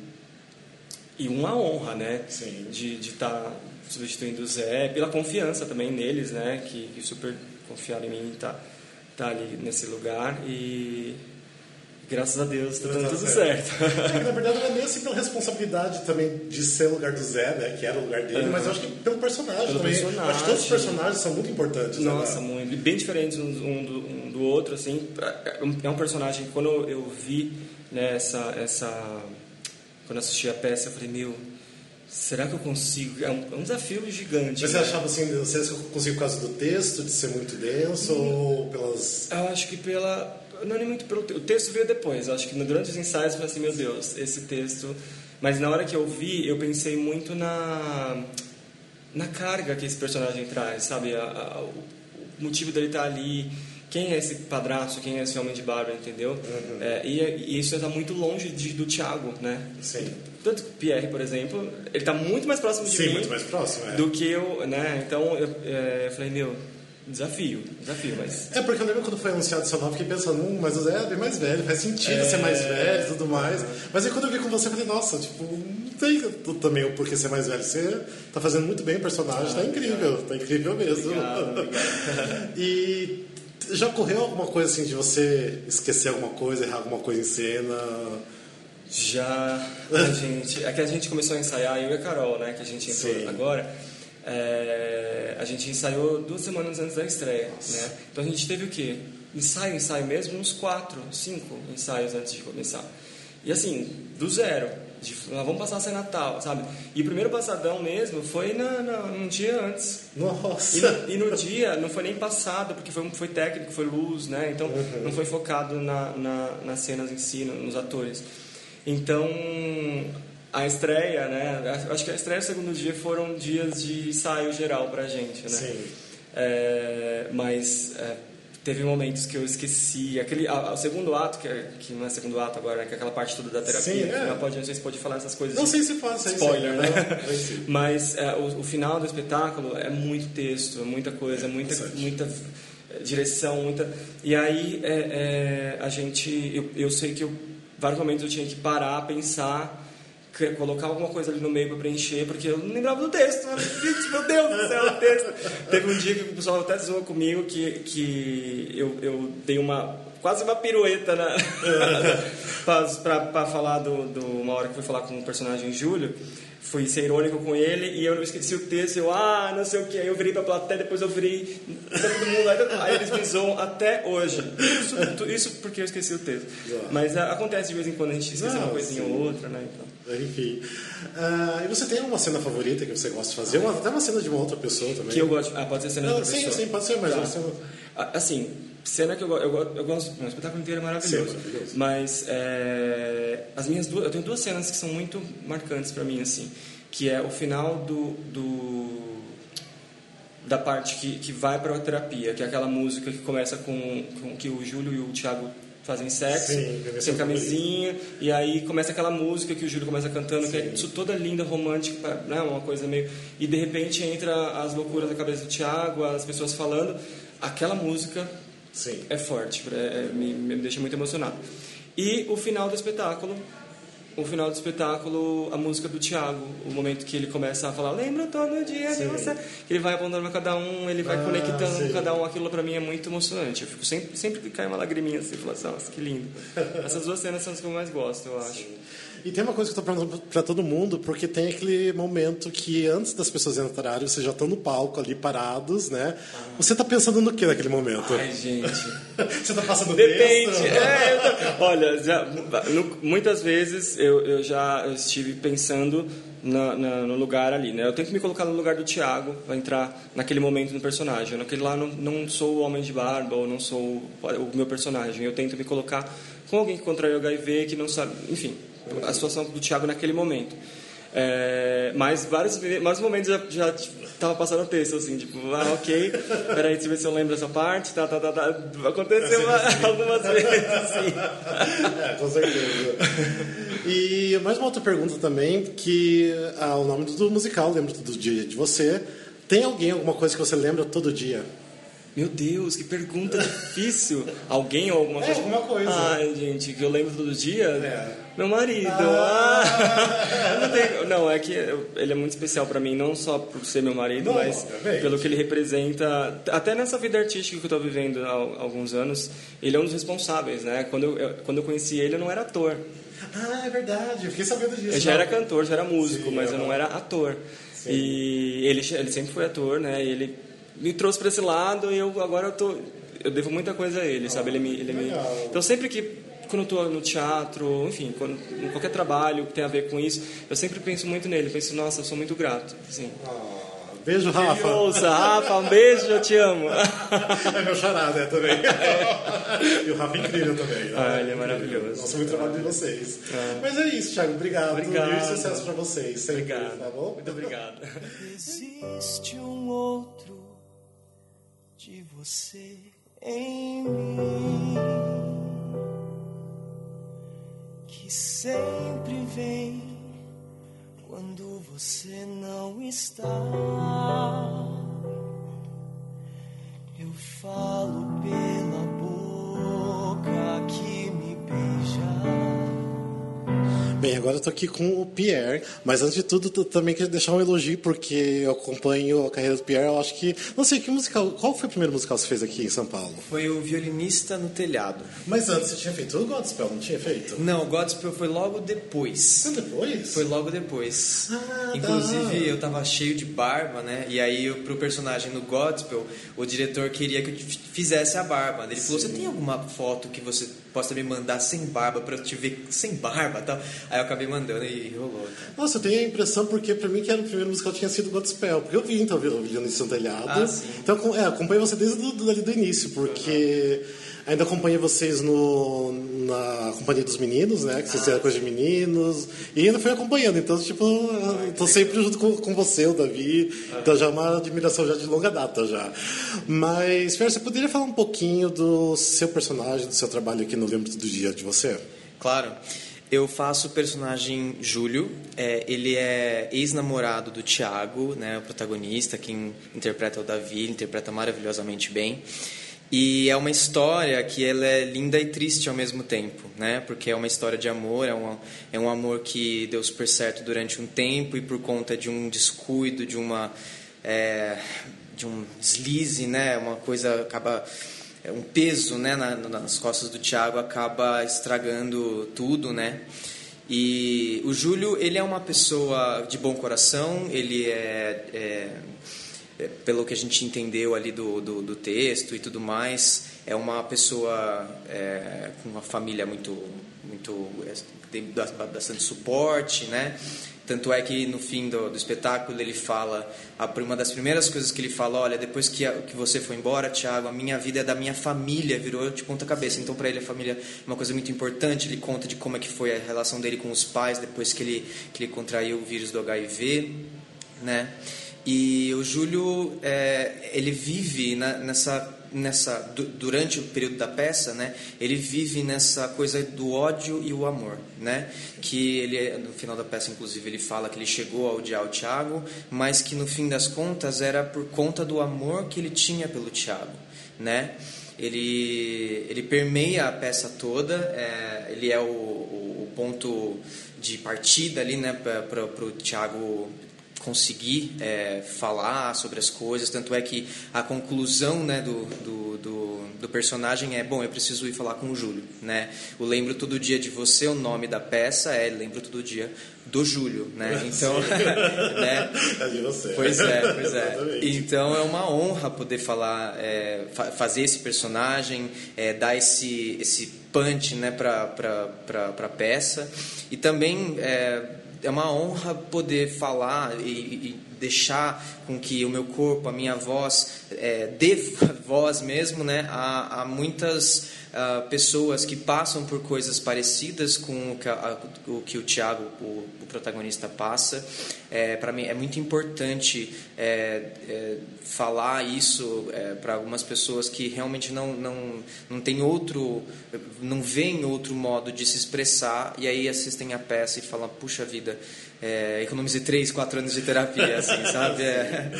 e uma honra, né? Sim. De estar tá substituindo o Zé pela confiança também neles, né? Que, que super confiaram em mim, tá? Tá ali nesse lugar e graças a Deus está dando tudo certo. É, na verdade, não é nem assim pela responsabilidade também de ser o lugar do Zé, né? Que era o lugar dele, mas eu acho que pelo personagem pelo também. Personagem. Acho que todos os personagens são muito importantes. Né, Nossa, né? muito. Bem diferentes um do, um do, outro, assim. É um personagem que quando eu vi né, essa, essa... Quando assisti a peça, eu falei, meu Será que eu consigo? É um, é um desafio gigante. Mas né? você achava assim, você conseguiu por causa do texto, de ser muito denso, hum, ou pelas. Eu acho que pela. Não é nem muito pelo. O texto veio depois. Eu acho que durante os ensaios eu falei assim: meu Deus, esse texto. Mas na hora que eu vi, eu pensei muito na. na carga que esse personagem traz, sabe? A, a, o motivo dele estar ali quem é esse padrasto, quem é esse homem de barba, entendeu? Uhum. É, e, e, isso está muito longe de, do Tiago, né? Sim. Tanto que Pierre, por exemplo, ele está muito mais próximo de Sim, mim muito mais próximo, é. do que eu, né? Então eu, é, eu falei, meu, desafio, desafio, mas... É, porque eu lembro quando foi anunciado esse nome, fiquei pensando, hum, mas o Zé é bem mais velho, faz sentido é... ser mais velho e tudo mais. Mas aí quando eu vi com você, eu falei, nossa, tipo, não tem também o porquê ser mais velho. Você tá fazendo muito bem o personagem, ah, tá incrível, obrigado. tá incrível mesmo. Obrigado, obrigado. e já ocorreu alguma coisa assim de você esquecer alguma coisa, errar alguma coisa em cena? Já, a gente, é que a gente começou a ensaiar, eu e a Carol, né, que a gente entrou Sim. agora, é, a gente ensaiou duas semanas antes da estreia, né? Então a gente teve o quê? Ensaio, ensaio mesmo, uns quatro, cinco ensaios antes de começar. E assim, do zero de, ah, vamos passar sem Natal, sabe? E o primeiro passadão mesmo foi na, na, um dia antes. Nossa! E no, e no, dia não foi nem passado, porque foi, foi técnico, foi luz, né? Então uhum. não foi focado na, na, nas cenas em si, nos atores. Então a estreia, né? Acho que a estreia e o segundo dia foram dias de ensaio geral pra gente, né? Sim. É, mas é, teve momentos que eu esqueci. Aquele, a, o segundo ato, que, é, que não é segundo ato agora, que é aquela parte toda da terapia. Sim, é. não, pode, não sei se pode falar essas coisas. Não sei se faz, Spoiler, né? Não, Mas é, o, o, final do espetáculo é muito texto, é muita coisa, é, muita, muita direção, muita. E aí a gente. Eu, eu sei que eu, vários momentos eu tinha que parar, pensar colocar alguma coisa ali no meio para preencher, porque eu não lembrava do texto. né? Meu Deus do céu, o texto. Teve um dia que o pessoal até zoou comigo que, que eu, eu dei uma quase uma pirueta na para falar do, do uma hora que fui falar com o personagem Júlio fui ser irônico com ele e eu não esqueci o texto eu ah não sei o que aí eu virei pra plateia depois eu virei pra todo mundo aí, aí eles me zoam até hoje isso, isso porque eu esqueci o texto mas ah, acontece de vez em quando a gente esquece Não, uma coisinha sim. ou outra né então Enfim. Ah, e você tem uma cena favorita que você gosta de fazer? Uma, até uma cena de uma outra pessoa também. que eu gosto ah pode ser cena de Não, outra sim, pessoa. sim, pode ser, mas Tá. uma cena- Ah, Assim, cena que eu, eu, eu gosto. O espetáculo inteiro é maravilhoso. Sim, maravilhoso. Mas é, as minhas duas, eu tenho duas cenas que são muito marcantes para mim, assim, que é o final do, do da parte que, que vai para a terapia, que é aquela música que começa com, com que o Júlio e o Thiago fazem sexo, Sim, sem camisinha, e aí começa aquela música que o Júlio começa cantando, que é isso toda linda, romântica, né, uma coisa meio... E de repente entra as loucuras da cabeça do Thiago, as pessoas falando, aquela música Sim. é forte, é- é- me, me deixa muito emocionado. E o final do espetáculo, o final do espetáculo, a música do Thiago, o momento que ele começa a falar, lembra todo dia de você, que ele vai apontando cada um, ele vai Ah, conectando sim. cada um, aquilo pra mim é muito emocionante. Eu fico sempre, sempre que cai uma lagriminha assim, falo assim, nossa, que lindo. Essas duas cenas são as que eu mais gosto, eu acho. E tem uma coisa que eu tô perguntando pra todo mundo, porque tem aquele momento que antes das pessoas entrarem, vocês já estão no palco ali parados, né? Você tá pensando no que naquele momento? Ai, gente. Você tá passando Depende. texto? É, tô- olha, já, no- muitas vezes eu, eu já estive pensando na- na- no lugar ali, né? Eu tenho que me colocar no lugar do Tiago para entrar naquele momento no personagem. Eu, naquele lá não, não sou o homem de barba ou não sou o, o meu personagem. Eu tento me colocar com alguém que contraiu HIV, que não sabe, enfim, a situação do Tiago naquele momento. É, mas vários, vários momentos já, já tava passando texto, assim, tipo, ah, ok, peraí, deixa eu ver se eu lembro essa parte, tá, tá, tá, tá. Aconteceu algumas vezes, assim. É, com certeza. E mais uma outra pergunta também, que ah, o nome do musical, lembro do dia de você. Tem alguém, alguma coisa que você lembra todo dia? Meu Deus, que pergunta difícil. Alguém ou alguma É, coisa? alguma coisa. Ai, gente, que eu lembro todo dia? É. Meu marido. Ah. não, tem- não, é que ele é muito especial pra mim, não só por ser meu marido, Não, mas obviamente. pelo que ele representa. Até nessa vida artística que eu tô vivendo há alguns anos, ele é um dos responsáveis, né? Quando eu, quando eu conheci ele, eu não era ator. Ah, é verdade, eu fiquei sabendo disso. Eu já Não. era cantor, já era músico, Sim, mas eu não era ator. E ele, ele sempre foi ator, né? E ele me trouxe para esse lado e eu agora eu tô eu devo muita coisa a ele, sabe? Ele me, ele me... Então sempre que quando eu tô no teatro, enfim, quando, em qualquer trabalho que tem a ver com isso, eu sempre penso muito nele. Penso, nossa, eu sou muito grato. Assim. Ah, beijo, Rafa. Ouça, Rafa, um beijo, eu te amo. É meu xará, né, também. E o Rafa é incrível também. Né? Ah, ele é maravilhoso. Nossa, muito trabalho de vocês. Mas é isso, Thiago. Obrigado. Obrigado. E sucesso pra vocês. sempre, Obrigado. Tá bom? Muito obrigado. Existe um outro de você em mim que sempre vem quando você não está. Eu falo pela boca que Bem, agora eu tô aqui com o Pierre, mas antes de tudo, também quero deixar um elogio, porque eu acompanho a carreira do Pierre, eu acho que. Não sei, que musical. Qual foi o primeiro musical que você fez aqui em São Paulo? Foi o violinista no telhado. Mas antes você tinha feito o Godspell, não tinha feito? Não, o Godspell foi logo depois. Então depois? Foi logo depois. Ah, Inclusive, tá. eu tava cheio de barba, né? E aí, pro personagem no Godspell, o diretor queria que eu fizesse a barba. Ele falou: Você tem alguma foto que você possa me mandar sem barba pra eu te ver sem barba e tal? Aí eu acabei mandando e rolou. Nossa, eu tenho a impressão, porque pra mim que era o primeiro musical tinha sido Godspell. Porque eu vi, então, o Violino no Telhado. Ah, sim. Então, é, acompanho você desde do, do, do início, porque ainda acompanhei vocês no, na Companhia dos Meninos, né? Que vocês fizeram coisa de meninos. E ainda fui acompanhando. Então, tipo, eu tô sempre junto com, com você, o Davi. Então já é uma admiração já de longa data já. Mas, Fer, você poderia falar um pouquinho do seu personagem, do seu trabalho aqui no Lembro do Dia de você? Claro. Eu faço o personagem Júlio. É, ele é ex-namorado do Thiago, né, o protagonista, quem interpreta o Davi, ele interpreta maravilhosamente bem. E é uma história que ela é linda e triste ao mesmo tempo, né? Porque é uma história de amor, é um, é um amor que deu super certo durante um tempo e por conta de um descuido, de uma é, de um deslize, né? Uma coisa acaba um peso, né? Na, nas costas do Tiago acaba estragando tudo, né? E o Júlio ele é uma pessoa de bom coração, ele é, é é, pelo que a gente entendeu ali do, do, do texto e tudo mais, é uma pessoa é, com uma família muito, muito é, tem bastante suporte, né? Tanto é que no fim do, do espetáculo ele fala, a, uma das primeiras coisas que ele fala, olha, depois que, a, que você foi embora, Tiago, a minha vida é da minha família, virou de ponta cabeça. Então para ele a família é uma coisa muito importante. Ele conta de como é que foi a relação dele com os pais depois que ele que ele contraiu o vírus do HIV, né? E o Júlio, é, ele vive na, nessa nessa durante o período da peça, né? Ele vive nessa coisa do ódio e o amor, né? Que ele no final da peça inclusive ele fala que ele chegou a odiar o Tiago, mas que no fim das contas era por conta do amor que ele tinha pelo Tiago, né? Ele ele permeia a peça toda, é, ele é o, o, ponto de partida ali, né? Para o Tiago conseguir é, falar sobre as coisas. Tanto é que a conclusão né, do, do, do, do, personagem é: bom, eu preciso ir falar com o Júlio. Né? O Lembro Todo Dia de Você, o nome da peça é Lembro Todo Dia do Júlio. Né? Então, né? É de você. Pois é, pois é. Então é uma honra poder falar, é, fa fazer esse personagem, é, dar esse, esse punch né, para a peça. E também. É, é uma honra poder falar e, e, deixar com que o meu corpo, a minha voz, é, dê voz mesmo né, a, a muitas uh, pessoas que passam por coisas parecidas com o que, a, o, que o Tiago, o, o, protagonista, passa. É, para mim é muito importante é, é, falar isso é, para algumas pessoas que realmente não, não, não tem outro, não veem outro modo de se expressar e aí assistem a peça e falam, puxa vida, é, economizei três, quatro anos de terapia, assim, sabe? É,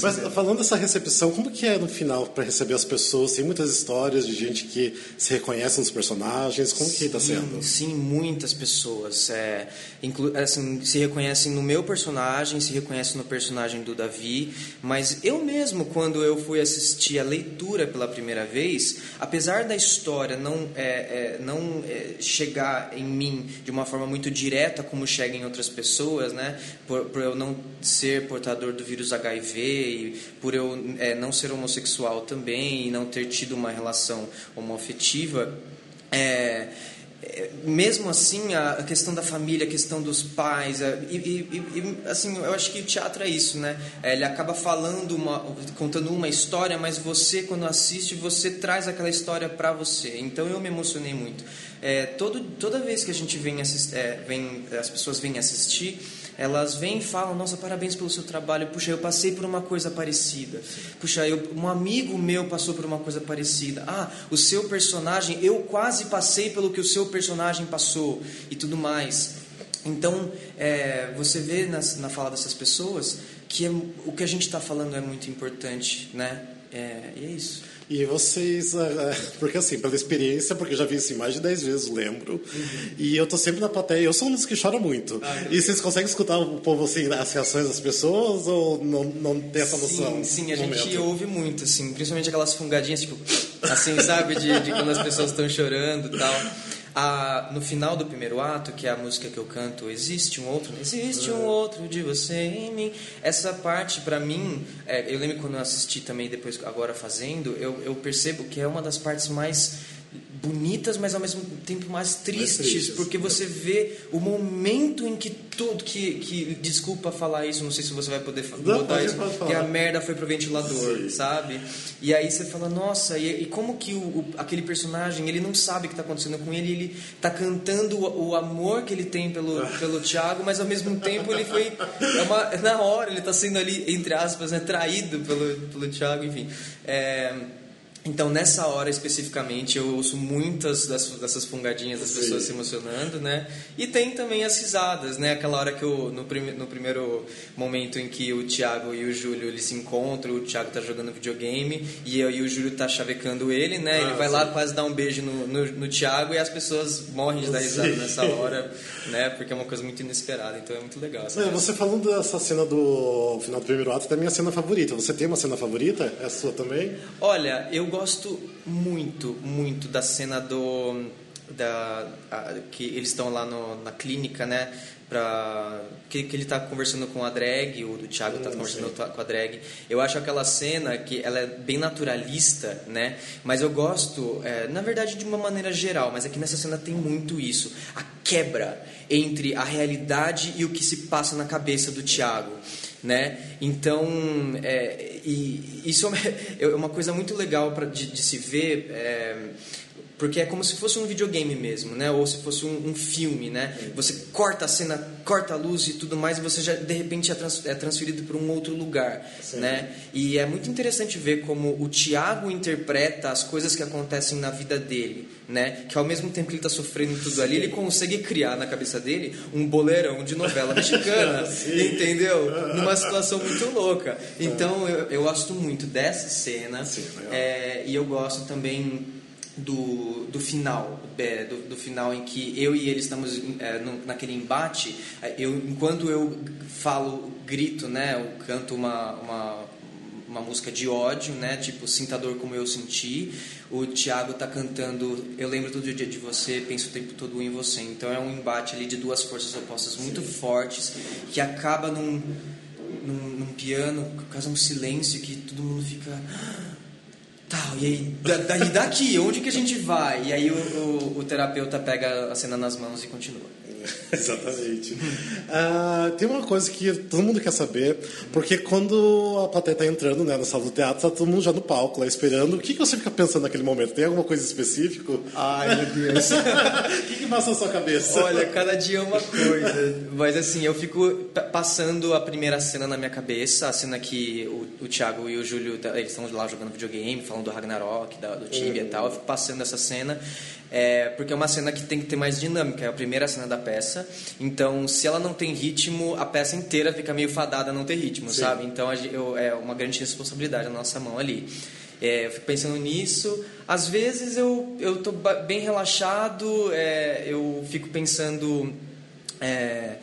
Mas falando dessa recepção, como que é no final para receber as pessoas? Tem muitas histórias de gente que se reconhece nos personagens. Como sim, que está sendo? Sim, muitas pessoas é, assim, se reconhecem no meu personagem, se reconhecem no personagem do Davi. Mas eu mesmo, quando eu fui assistir a leitura pela primeira vez, apesar da história não, é, é não é, chegar em mim de uma forma muito direta como chega em outras pessoas né? Por, por eu não ser portador do vírus HIV e por eu é, não ser homossexual também e não ter tido uma relação homoafetiva, é, é mesmo assim a questão da família, a questão dos pais e, e, e, assim eu acho que o teatro é isso, né? É, ele acaba falando uma, contando uma história, mas você quando assiste você traz aquela história para você. Então eu me emocionei muito. É, todo, toda vez que a gente vem, assist, é, vem as pessoas vêm assistir, elas vêm e falam: Nossa, parabéns pelo seu trabalho. Puxa, eu passei por uma coisa parecida. Puxa, eu, um amigo meu passou por uma coisa parecida. Ah, o seu personagem, eu quase passei pelo que o seu personagem passou e tudo mais. Então, é, você vê na, na fala dessas pessoas que é, o que a gente está falando é muito importante, né? É, e é isso. E vocês, é, é, porque assim, pela experiência, porque eu já vi assim mais de 10 vezes, lembro, uhum. e eu tô sempre na plateia, eu sou um dos que chora muito. Ah, e vocês conseguem escutar o povo assim, as reações das pessoas, ou não, não tem essa noção? Sim, sim a gente momento? ouve muito, assim, principalmente aquelas fungadinhas, tipo, assim, sabe, de, de quando as pessoas estão chorando e tal. No final do primeiro ato, que é a música que eu canto, existe um outro, existe um outro de você em mim. Essa parte, para mim, é, eu lembro quando eu assisti também depois agora fazendo, eu, eu percebo que é uma das partes mais bonitas, mas ao mesmo tempo mais tristes, mais tristes porque você vê o momento em que tudo que, que desculpa falar isso, não sei se você vai poder não, botar isso, que a merda foi pro ventilador, Sim. sabe? E aí você fala, nossa, e, e como que o, o, aquele personagem, ele não sabe o que está acontecendo com ele, ele está cantando o, o, amor que ele tem pelo, pelo Thiago, mas ao mesmo tempo ele foi é uma, na hora ele está sendo ali entre aspas, né, traído pelo pelo Thiago, enfim. É, Então, nessa hora especificamente, eu ouço muitas dessas, dessas fungadinhas das pessoas se emocionando, né? E tem também as risadas, né? Aquela hora que eu, no, prime, no primeiro momento em que o Thiago e o Júlio eles se encontram, o Thiago tá jogando videogame e, eu, e o Júlio tá chavecando ele, né? ele Ah, vai sim. lá quase dar um beijo no, no, no Thiago e as pessoas morrem de dar risada Sim. nessa hora, né? Porque é uma coisa muito inesperada, então é muito legal. você falando dessa cena do final do primeiro ato, é a minha cena favorita. Você tem uma cena favorita? É a sua também? Olha, eu gosto muito, muito da cena do da a- que eles estão lá no- na clínica, né? Pra, que, que ele tá conversando com a drag, o do Thiago tá Hum, conversando sim. com a drag. Eu acho aquela cena que ela é bem naturalista, né? Mas eu gosto, é, na verdade, de uma maneira geral, mas aqui nessa cena tem muito isso. A quebra entre a realidade e o que se passa na cabeça do Thiago né? Então, é, e isso é uma, é uma coisa muito legal pra, de, de se ver, é, porque é como se fosse um videogame mesmo, né? Ou se fosse um, um filme, né? Você corta a cena, corta a luz e tudo mais, e você já de repente é, trans, é transferido para um outro lugar, né? E é muito interessante ver como o Tiago interpreta as coisas que acontecem na vida dele, né? Que ao mesmo tempo que ele está sofrendo tudo ali, ele consegue criar na cabeça dele um boleirão de novela mexicana, entendeu? Numa situação muito louca. Então eu, eu gosto muito dessa cena é, e eu gosto também do, do final, é, do, do final em que eu e ele estamos é, no- naquele embate, é, eu, enquanto eu falo, grito, né, eu canto uma, uma, uma música de ódio, né, tipo Sinta Dor Como Eu Senti, o Thiago tá cantando Eu Lembro Todo Dia de Você, Penso o Tempo Todo em Você, então é um embate ali de duas forças opostas muito fortes, que acaba num, num, num piano, causa um silêncio que todo mundo fica... E aí, da, daí daqui, onde que a gente vai? E aí o, o, o terapeuta pega a cena nas mãos e continua. Exatamente. Ah, tem uma coisa que todo mundo quer saber, porque quando a plateia está entrando né, na sala do teatro, tá todo mundo já no palco lá esperando. O que, que você fica pensando naquele momento? Tem alguma coisa específica? Ai, meu Deus. O que, que passa na sua cabeça? Olha, cada dia é uma coisa. Mas assim, eu fico pa- passando a primeira cena na minha cabeça, a cena que o, o Thiago e o Júlio, tá- eles estão lá jogando videogame, falando do Ragnarok, da- do Tibia e tal. Eu fico passando essa cena, é, porque é uma cena que tem que ter mais dinâmica. É a primeira cena da peça. Então, se ela não tem ritmo, a peça inteira fica meio fadada a não ter ritmo, sabe? Então, eu- é uma grande responsabilidade na nossa mão ali. É, eu fico pensando nisso. Às vezes eu eu tô bem relaxado, é, eu fico pensando é,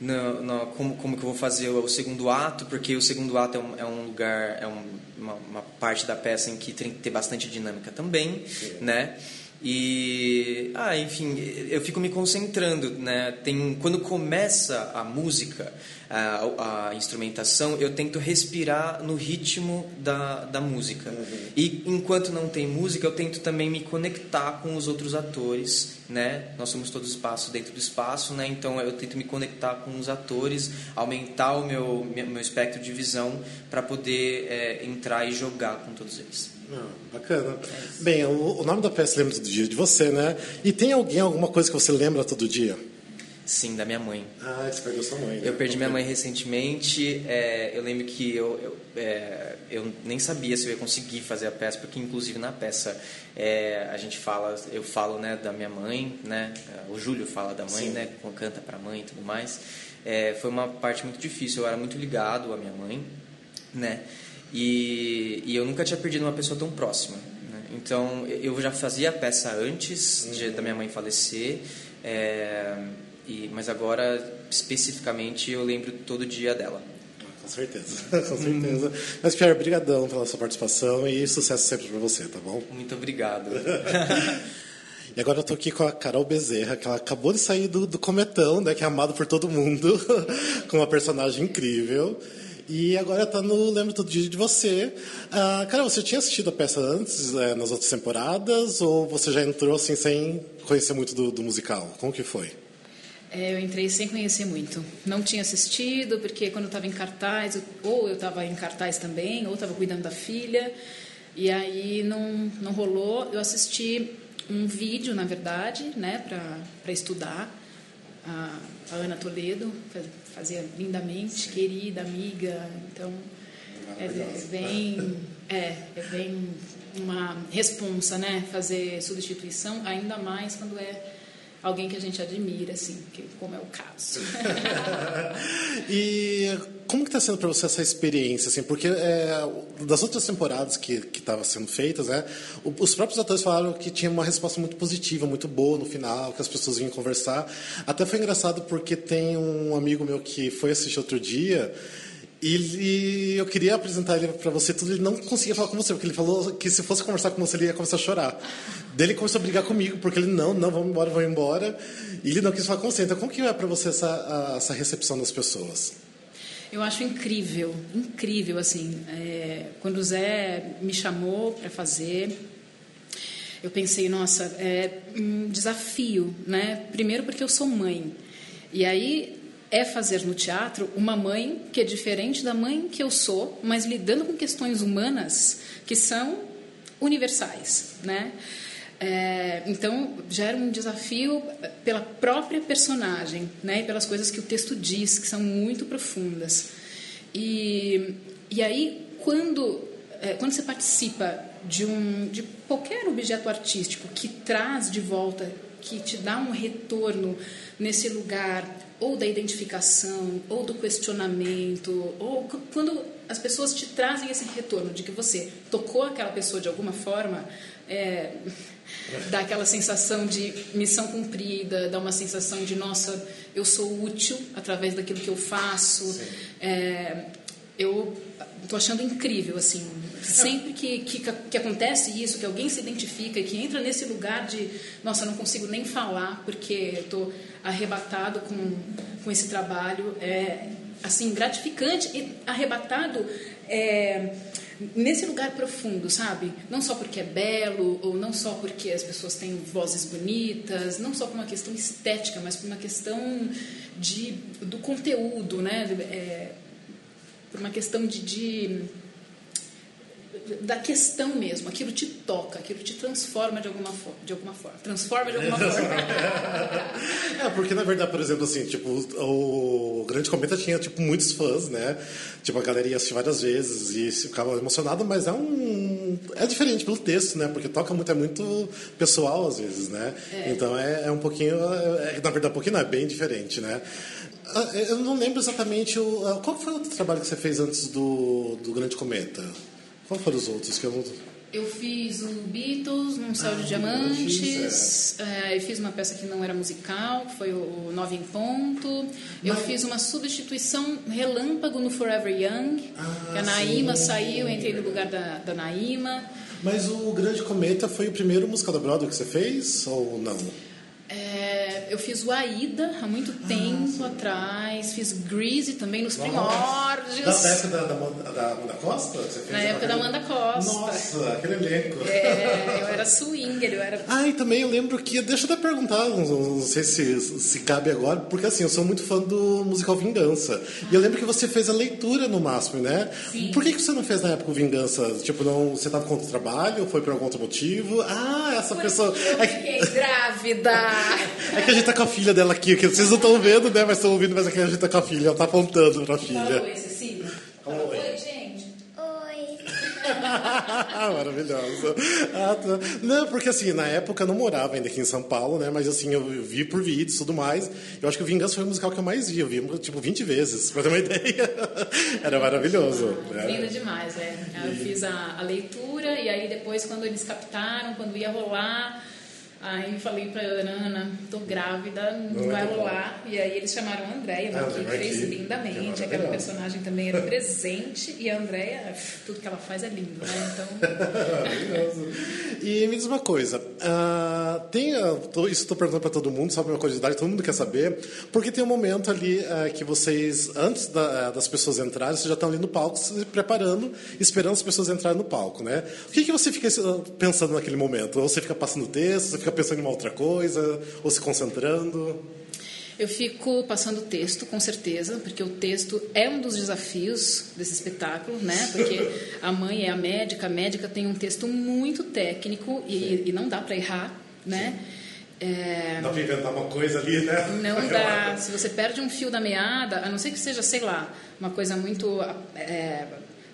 no, no- como, como que eu vou fazer o segundo ato, porque o segundo ato é um, é um lugar, é um- uma, uma parte da peça em que tem que ter bastante dinâmica também, né? E, ah, enfim, eu fico me concentrando, né? Tem, quando começa a música, a, a instrumentação, eu tento respirar no ritmo da, da música. E enquanto não tem música, eu tento também me conectar com os outros atores, né? Nós somos todos espaço dentro do espaço, né? Então eu tento me conectar com os atores, aumentar o meu, meu meu espectro de visão para poder é, entrar e jogar com todos eles. Ah, bacana. Bem, o, o nome da peça lembra todo dia de você, né? E tem alguém, alguma coisa que você lembra todo dia? Sim, da minha mãe. Ah, você perdeu sua mãe. né? Eu perdi minha mãe recentemente. é, eu lembro que eu, eu, é, eu nem sabia se eu ia conseguir fazer a peça, porque inclusive na peça é, a gente fala, eu falo né, da minha mãe, né? O Júlio fala da mãe, né? Canta pra mãe e tudo mais. É, foi uma parte muito difícil. Eu era muito ligado à minha mãe, né? E, e eu nunca tinha perdido uma pessoa tão próxima. né? Então eu já fazia a peça antes de, da minha mãe falecer. é, e, mas agora, especificamente, eu lembro todo dia dela. Com certeza, com certeza. Mas, Pierre, brigadão pela sua participação e sucesso sempre pra você, tá bom? Muito obrigado. E agora eu tô aqui com a Carol Bezerra, que ela acabou de sair do, do Cometão, né? Que é amado por todo mundo, com uma personagem incrível. E agora tá no Lembro Todo Dia de Você. Ah, Carol, você tinha assistido a peça antes, eh, nas outras temporadas, ou você já entrou assim sem conhecer muito do, do musical? Como que foi? É, eu entrei sem conhecer muito. Não tinha assistido, porque quando eu estava em cartaz, ou eu estava em cartaz também, ou estava cuidando da filha, e aí não, não rolou. Eu assisti um vídeo, na verdade, né, para estudar. A, a Ana Toledo fazia lindamente, querida, amiga. Então, É bem, é, é bem uma responsa, né? Fazer substituição, ainda mais quando é alguém que a gente admira, assim, que, como é o caso. e como que está sendo para você essa experiência, assim? Porque é, das outras temporadas que estavam sendo feitas, né? Os próprios atores falaram que tinha uma resposta muito positiva, muito boa no final, que as pessoas vinham conversar. Até foi engraçado porque tem um amigo meu que foi assistir outro dia. E eu queria apresentar ele para você tudo, ele não conseguia falar com você, porque ele falou que se fosse conversar com você, ele ia começar a chorar. Daí ele começou a brigar comigo, porque ele, não, não, vamos embora, vamos embora. E ele não quis falar com você. Então, como que é para você essa, a- essa recepção das pessoas? Eu acho incrível, incrível, assim. é, quando o Zé me chamou para fazer, eu pensei, nossa, é um desafio, né? Primeiro porque eu sou mãe. E aí é fazer no teatro uma mãe que é diferente da mãe que eu sou, mas lidando com questões humanas que são universais, né? É, então já era um desafio pela própria personagem, né? E pelas coisas que o texto diz que são muito profundas. E, e aí quando é, quando você participa de um de qualquer objeto artístico que traz de volta, que te dá um retorno nesse lugar ou da identificação ou do questionamento ou quando as pessoas te trazem esse retorno de que você tocou aquela pessoa de alguma forma é, dá aquela sensação de missão cumprida, dá uma sensação de nossa, eu sou útil através daquilo que eu faço. É, eu estou achando incrível assim, sempre que, que que acontece isso, que alguém se identifica e que entra nesse lugar de nossa, não consigo nem falar porque estou arrebatado com com esse trabalho, é assim gratificante e arrebatado é, nesse lugar profundo, sabe? Não só porque é belo, ou não só porque as pessoas têm vozes bonitas, não só por uma questão estética, mas por uma questão de, do conteúdo, né? É, por uma questão de, de da questão mesmo, aquilo te toca, aquilo te transforma de alguma forma, de alguma forma, transforma de alguma forma. É, porque na verdade, por exemplo, assim, tipo, o Grande Cometa tinha, tipo, muitos fãs, né? Tipo, a galera ia assistir várias vezes e se ficava emocionado, mas é um... É diferente pelo texto, né? Porque toca muito, é muito pessoal às vezes, né? Então é, é um pouquinho... É, na verdade, um pouquinho não, é bem diferente, né? Ah, Eu não lembro exatamente o... ah, Qual foi o outro trabalho que você fez antes do, do Grande Cometa? Qual foram os outros que eu não... Eu fiz o Beatles num Céu de Diamantes, é, eu fiz uma peça que não era musical, que foi o Nove em Ponto. Eu fiz uma substituição relâmpago no Forever Young, que a Naíma saiu, entrei no lugar da, da Naíma. Mas o Grande Cometa foi o primeiro musical da Broadway que você fez ou não? É, eu fiz o Aida há muito tempo atrás, fiz Greasy também nos primórdios. Da, da época da, da, Amanda- da Amanda Costa? Você fez Na época da Amanda Costa. Nossa, aquele elenco. É, eu era swinger, eu era Ah, e também eu lembro que. Deixa eu até perguntar, não, sei se, se cabe agora, porque assim, eu sou muito fã do musical Vingança. E eu lembro que você fez a leitura no máximo, né? Sim. Por que, que você não fez na época o Vingança? Tipo, não, você estava contra o trabalho? Foi por algum outro motivo? Ah, essa pessoa. Eu É que, fiquei grávida. é que a gente tá com a filha dela aqui, que vocês não estão vendo, né? Mas estão ouvindo, mas aqui a gente tá com a filha, ela tá apontando pra filha. Oi, Cecília. Oi, gente. Oi. Maravilhosa. Ah, tá. Não, porque assim, na época eu não morava ainda aqui em São Paulo, né? Mas assim, eu vi por vídeos e tudo mais. Eu acho que o Vingança foi o musical que eu mais vi. Eu vi tipo 20 vezes, pra ter uma ideia. Era maravilhoso. Linda Era... demais, é. Eu fiz a, a leitura e aí depois quando eles captaram, quando ia rolar, aí falei pra Ana, tô grávida, não vai rolar. E aí eles chamaram a Andréia, Ah, que fez lindamente. que Aquela personagem também era presente e a Andréia, tudo que ela faz é lindo, né? Então. E me diz uma coisa, ah, tem, ah, tô- isso estou perguntando para todo mundo, só uma curiosidade, todo mundo quer saber, porque tem um momento ali ah, que vocês, antes da- das pessoas entrarem, vocês já estão ali no palco se preparando, esperando as pessoas entrarem no palco, né? O que, que você fica pensando naquele momento? Ou você fica passando texto, você fica pensando em uma outra coisa, ou se concentrando? Eu fico passando texto, com certeza, porque o texto é um dos desafios desse espetáculo, né? Porque a mãe é a médica, a médica tem um texto muito técnico e, e não dá para errar, né? É, Dá para inventar uma coisa ali, né? não dá. Se você perde um fio da meada, a não ser que seja, sei lá, uma coisa muito é,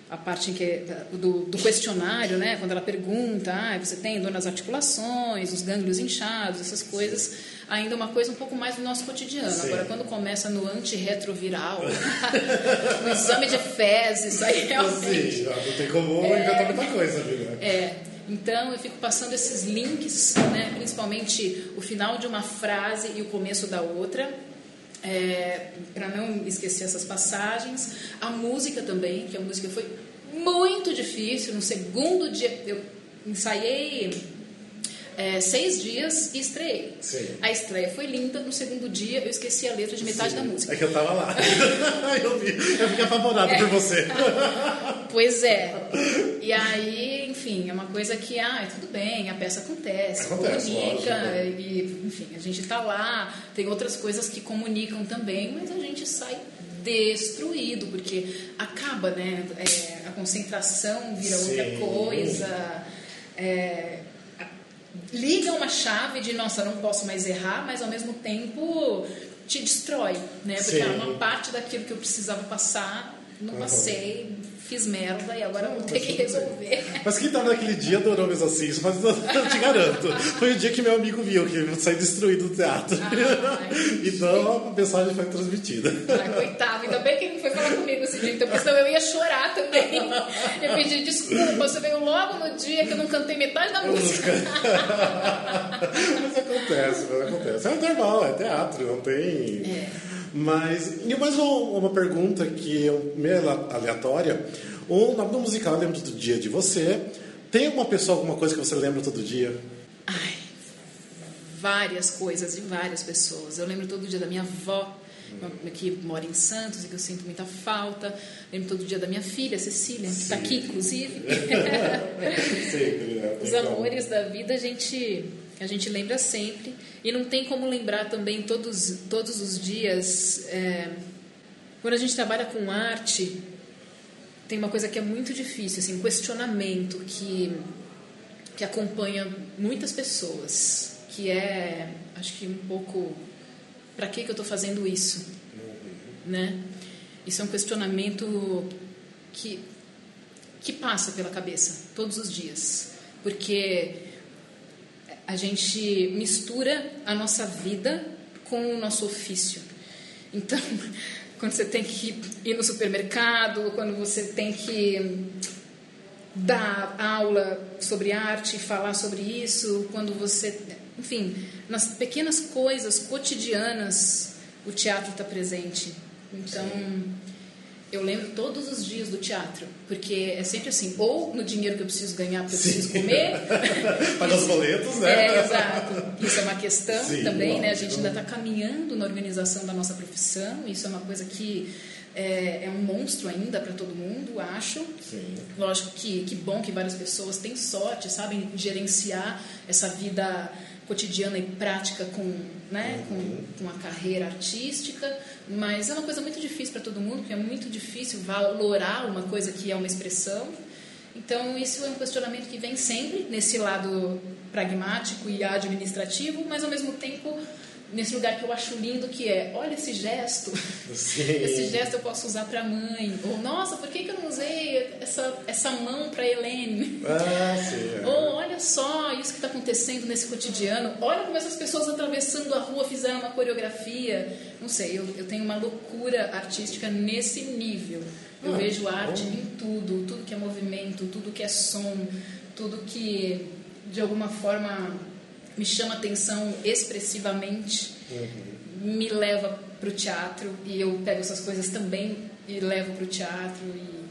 a parte em que, do, do questionário, né? Quando ela pergunta, ah, você tem dor nas articulações, os gânglios inchados, essas coisas, ainda uma coisa um pouco mais do nosso cotidiano. Sim. Agora, quando começa no antirretroviral, no exame de fezes, aí realmente... Sim, não tem como inventar muita coisa ali, né? É, então eu fico passando esses links, né, principalmente o final de uma frase e o começo da outra, é, para não esquecer essas passagens. A música também, que a música foi muito difícil. No segundo dia eu ensaiei é, seis dias e estreiei. Sim. A estreia foi linda. No segundo dia eu esqueci a letra de metade da música. É que eu tava lá. eu vi. Eu fiquei apavorado É. por você. Pois é. E aí, enfim, é uma coisa que, ah, tudo bem, a peça acontece, Acontece, comunica, lógico. e, enfim, a gente tá lá, tem outras coisas que comunicam também, mas a gente sai destruído, porque acaba, né? é, a concentração vira outra Sim. coisa. é, liga uma chave de, nossa, não posso mais errar, mas ao mesmo tempo te destrói, né? Porque Sim. era uma parte daquilo que eu precisava passar, não Uhum. passei, fiz merda e agora vou ter que resolver. Mas quem tava naquele dia adorou mesmo assim, isso mas eu te garanto. Foi o dia que meu amigo viu que eu saí destruído do teatro. Ai. então a mensagem foi transmitida. Ai, coitado, ainda bem que ele não foi falar comigo esse dia, então, porque senão eu ia chorar também. Eu pedi desculpa, você veio logo no dia que eu não cantei metade da música. mas acontece, mas acontece. É normal, é teatro, não tem. É. Mas. E mais uma, uma pergunta que é meio aleatória. O nome do musical lembra do dia de você. Tem alguma pessoa, alguma coisa que você lembra todo dia? Ai, várias coisas de várias pessoas. Eu lembro todo dia da minha avó, que mora em Santos e que eu sinto muita falta. Lembro todo dia da minha filha, Cecília, que está aqui, inclusive. Sempre, né? Os amores da vida a gente a gente lembra sempre e não tem como lembrar também todos todos os dias é, quando a gente trabalha com arte tem uma coisa que é muito difícil assim um questionamento que que acompanha muitas pessoas que é acho que um pouco para que que eu estou fazendo isso? Né? Isso é um questionamento que que passa pela cabeça todos os dias, porque a gente mistura a nossa vida com o nosso ofício. Então, quando você tem que ir no supermercado, quando você tem que dar aula sobre arte, falar sobre isso, quando você, enfim, nas pequenas coisas cotidianas, o teatro está presente. Então, eu lembro todos os dias do teatro, porque é sempre assim, ou no dinheiro que eu preciso ganhar porque eu preciso comer. Paga os boletos, né? É, exato. Isso é uma questão Sim, também, né? A gente ainda está caminhando na organização da nossa profissão, isso é uma coisa que é, é um monstro ainda para todo mundo, acho. Sim. Lógico que, que bom que várias pessoas têm sorte, sabem gerenciar essa vida cotidiana e prática com, né, com, com a carreira artística, mas é uma coisa muito difícil para todo mundo, porque é muito difícil valorar uma coisa que é uma expressão. Então, isso é um questionamento que vem sempre nesse lado pragmático e administrativo, mas ao mesmo tempo nesse lugar que eu acho lindo que é, olha esse gesto, Sim. esse gesto eu posso usar para mãe, ou nossa, por que, que eu não usei essa, essa mão para Helene? Ah, sim. Ou olha só isso que está acontecendo nesse cotidiano. Olha como essas pessoas atravessando a rua fizeram uma coreografia. Não sei, eu, eu tenho uma loucura artística nesse nível. Eu Ah, vejo bom. arte em tudo, tudo que é movimento, tudo que é som, tudo que de alguma forma me chama atenção expressivamente, me leva para o teatro e eu pego essas coisas também e levo para o teatro e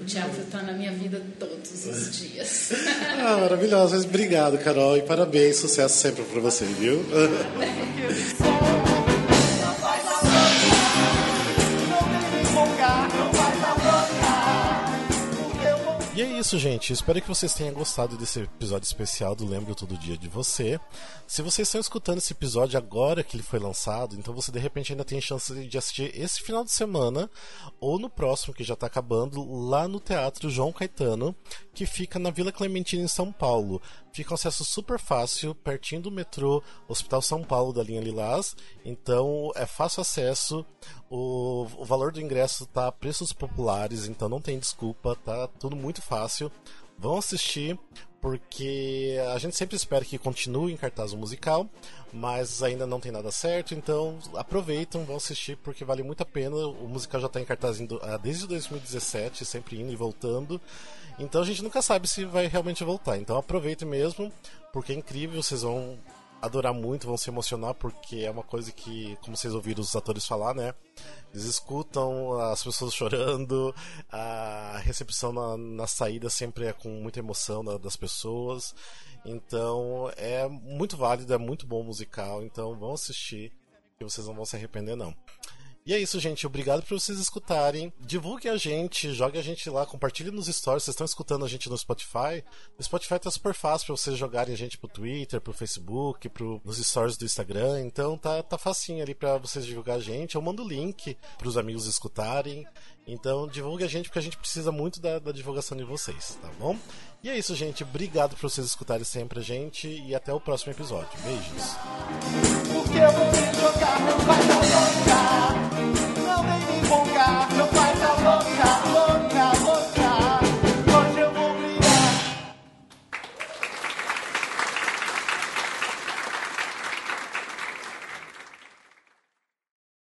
o teatro está na minha vida todos os dias. Ah, maravilhosa. Mas Obrigado, Carol, e parabéns. Sucesso sempre pra você, viu? Isso, gente. Espero que vocês tenham gostado desse episódio especial do Lembro Todo Dia de Você. Se vocês estão escutando esse episódio agora que ele foi lançado, então você de repente ainda tem chance de assistir esse final de semana ou no próximo, que já está acabando, lá no Teatro João Caetano, que fica na Vila Clementina, em São Paulo. Fica um acesso super fácil, pertinho do metrô Hospital São Paulo da linha Lilás. Então é fácil acesso. O, o valor do ingresso tá a preços populares, então não tem desculpa, tá tudo muito fácil. Vão assistir, porque a gente sempre espera que continue em cartaz o musical, mas ainda não tem nada certo, então aproveitam, vão assistir porque vale muito a pena. O musical já está em cartaz desde 2017, sempre indo e voltando. Então a gente nunca sabe se vai realmente voltar. Então aproveite mesmo, porque é incrível, vocês vão adorar muito, vão se emocionar, porque é uma coisa que, como vocês ouviram os atores falar, né? Eles escutam as pessoas chorando, a recepção na, na saída sempre é com muita emoção da, das pessoas. Então é muito válido, é muito bom musical. Então vão assistir, que vocês não vão se arrepender, não. E é isso, gente. Obrigado por vocês escutarem. Divulguem a gente, jogue a gente lá, compartilhe nos stories. Vocês estão escutando a gente no Spotify. O Spotify tá super fácil para vocês jogarem a gente pro Twitter, pro Facebook, pro, nos stories do Instagram. Então tá, tá facinho ali para vocês divulgar a gente. Eu mando o link pros amigos escutarem. Então divulgue a gente porque a gente precisa muito da, da divulgação de vocês, tá bom? E é isso, gente. Obrigado por vocês escutarem sempre a gente e até o próximo episódio. Beijos. No tem nem no, carro, meu pai.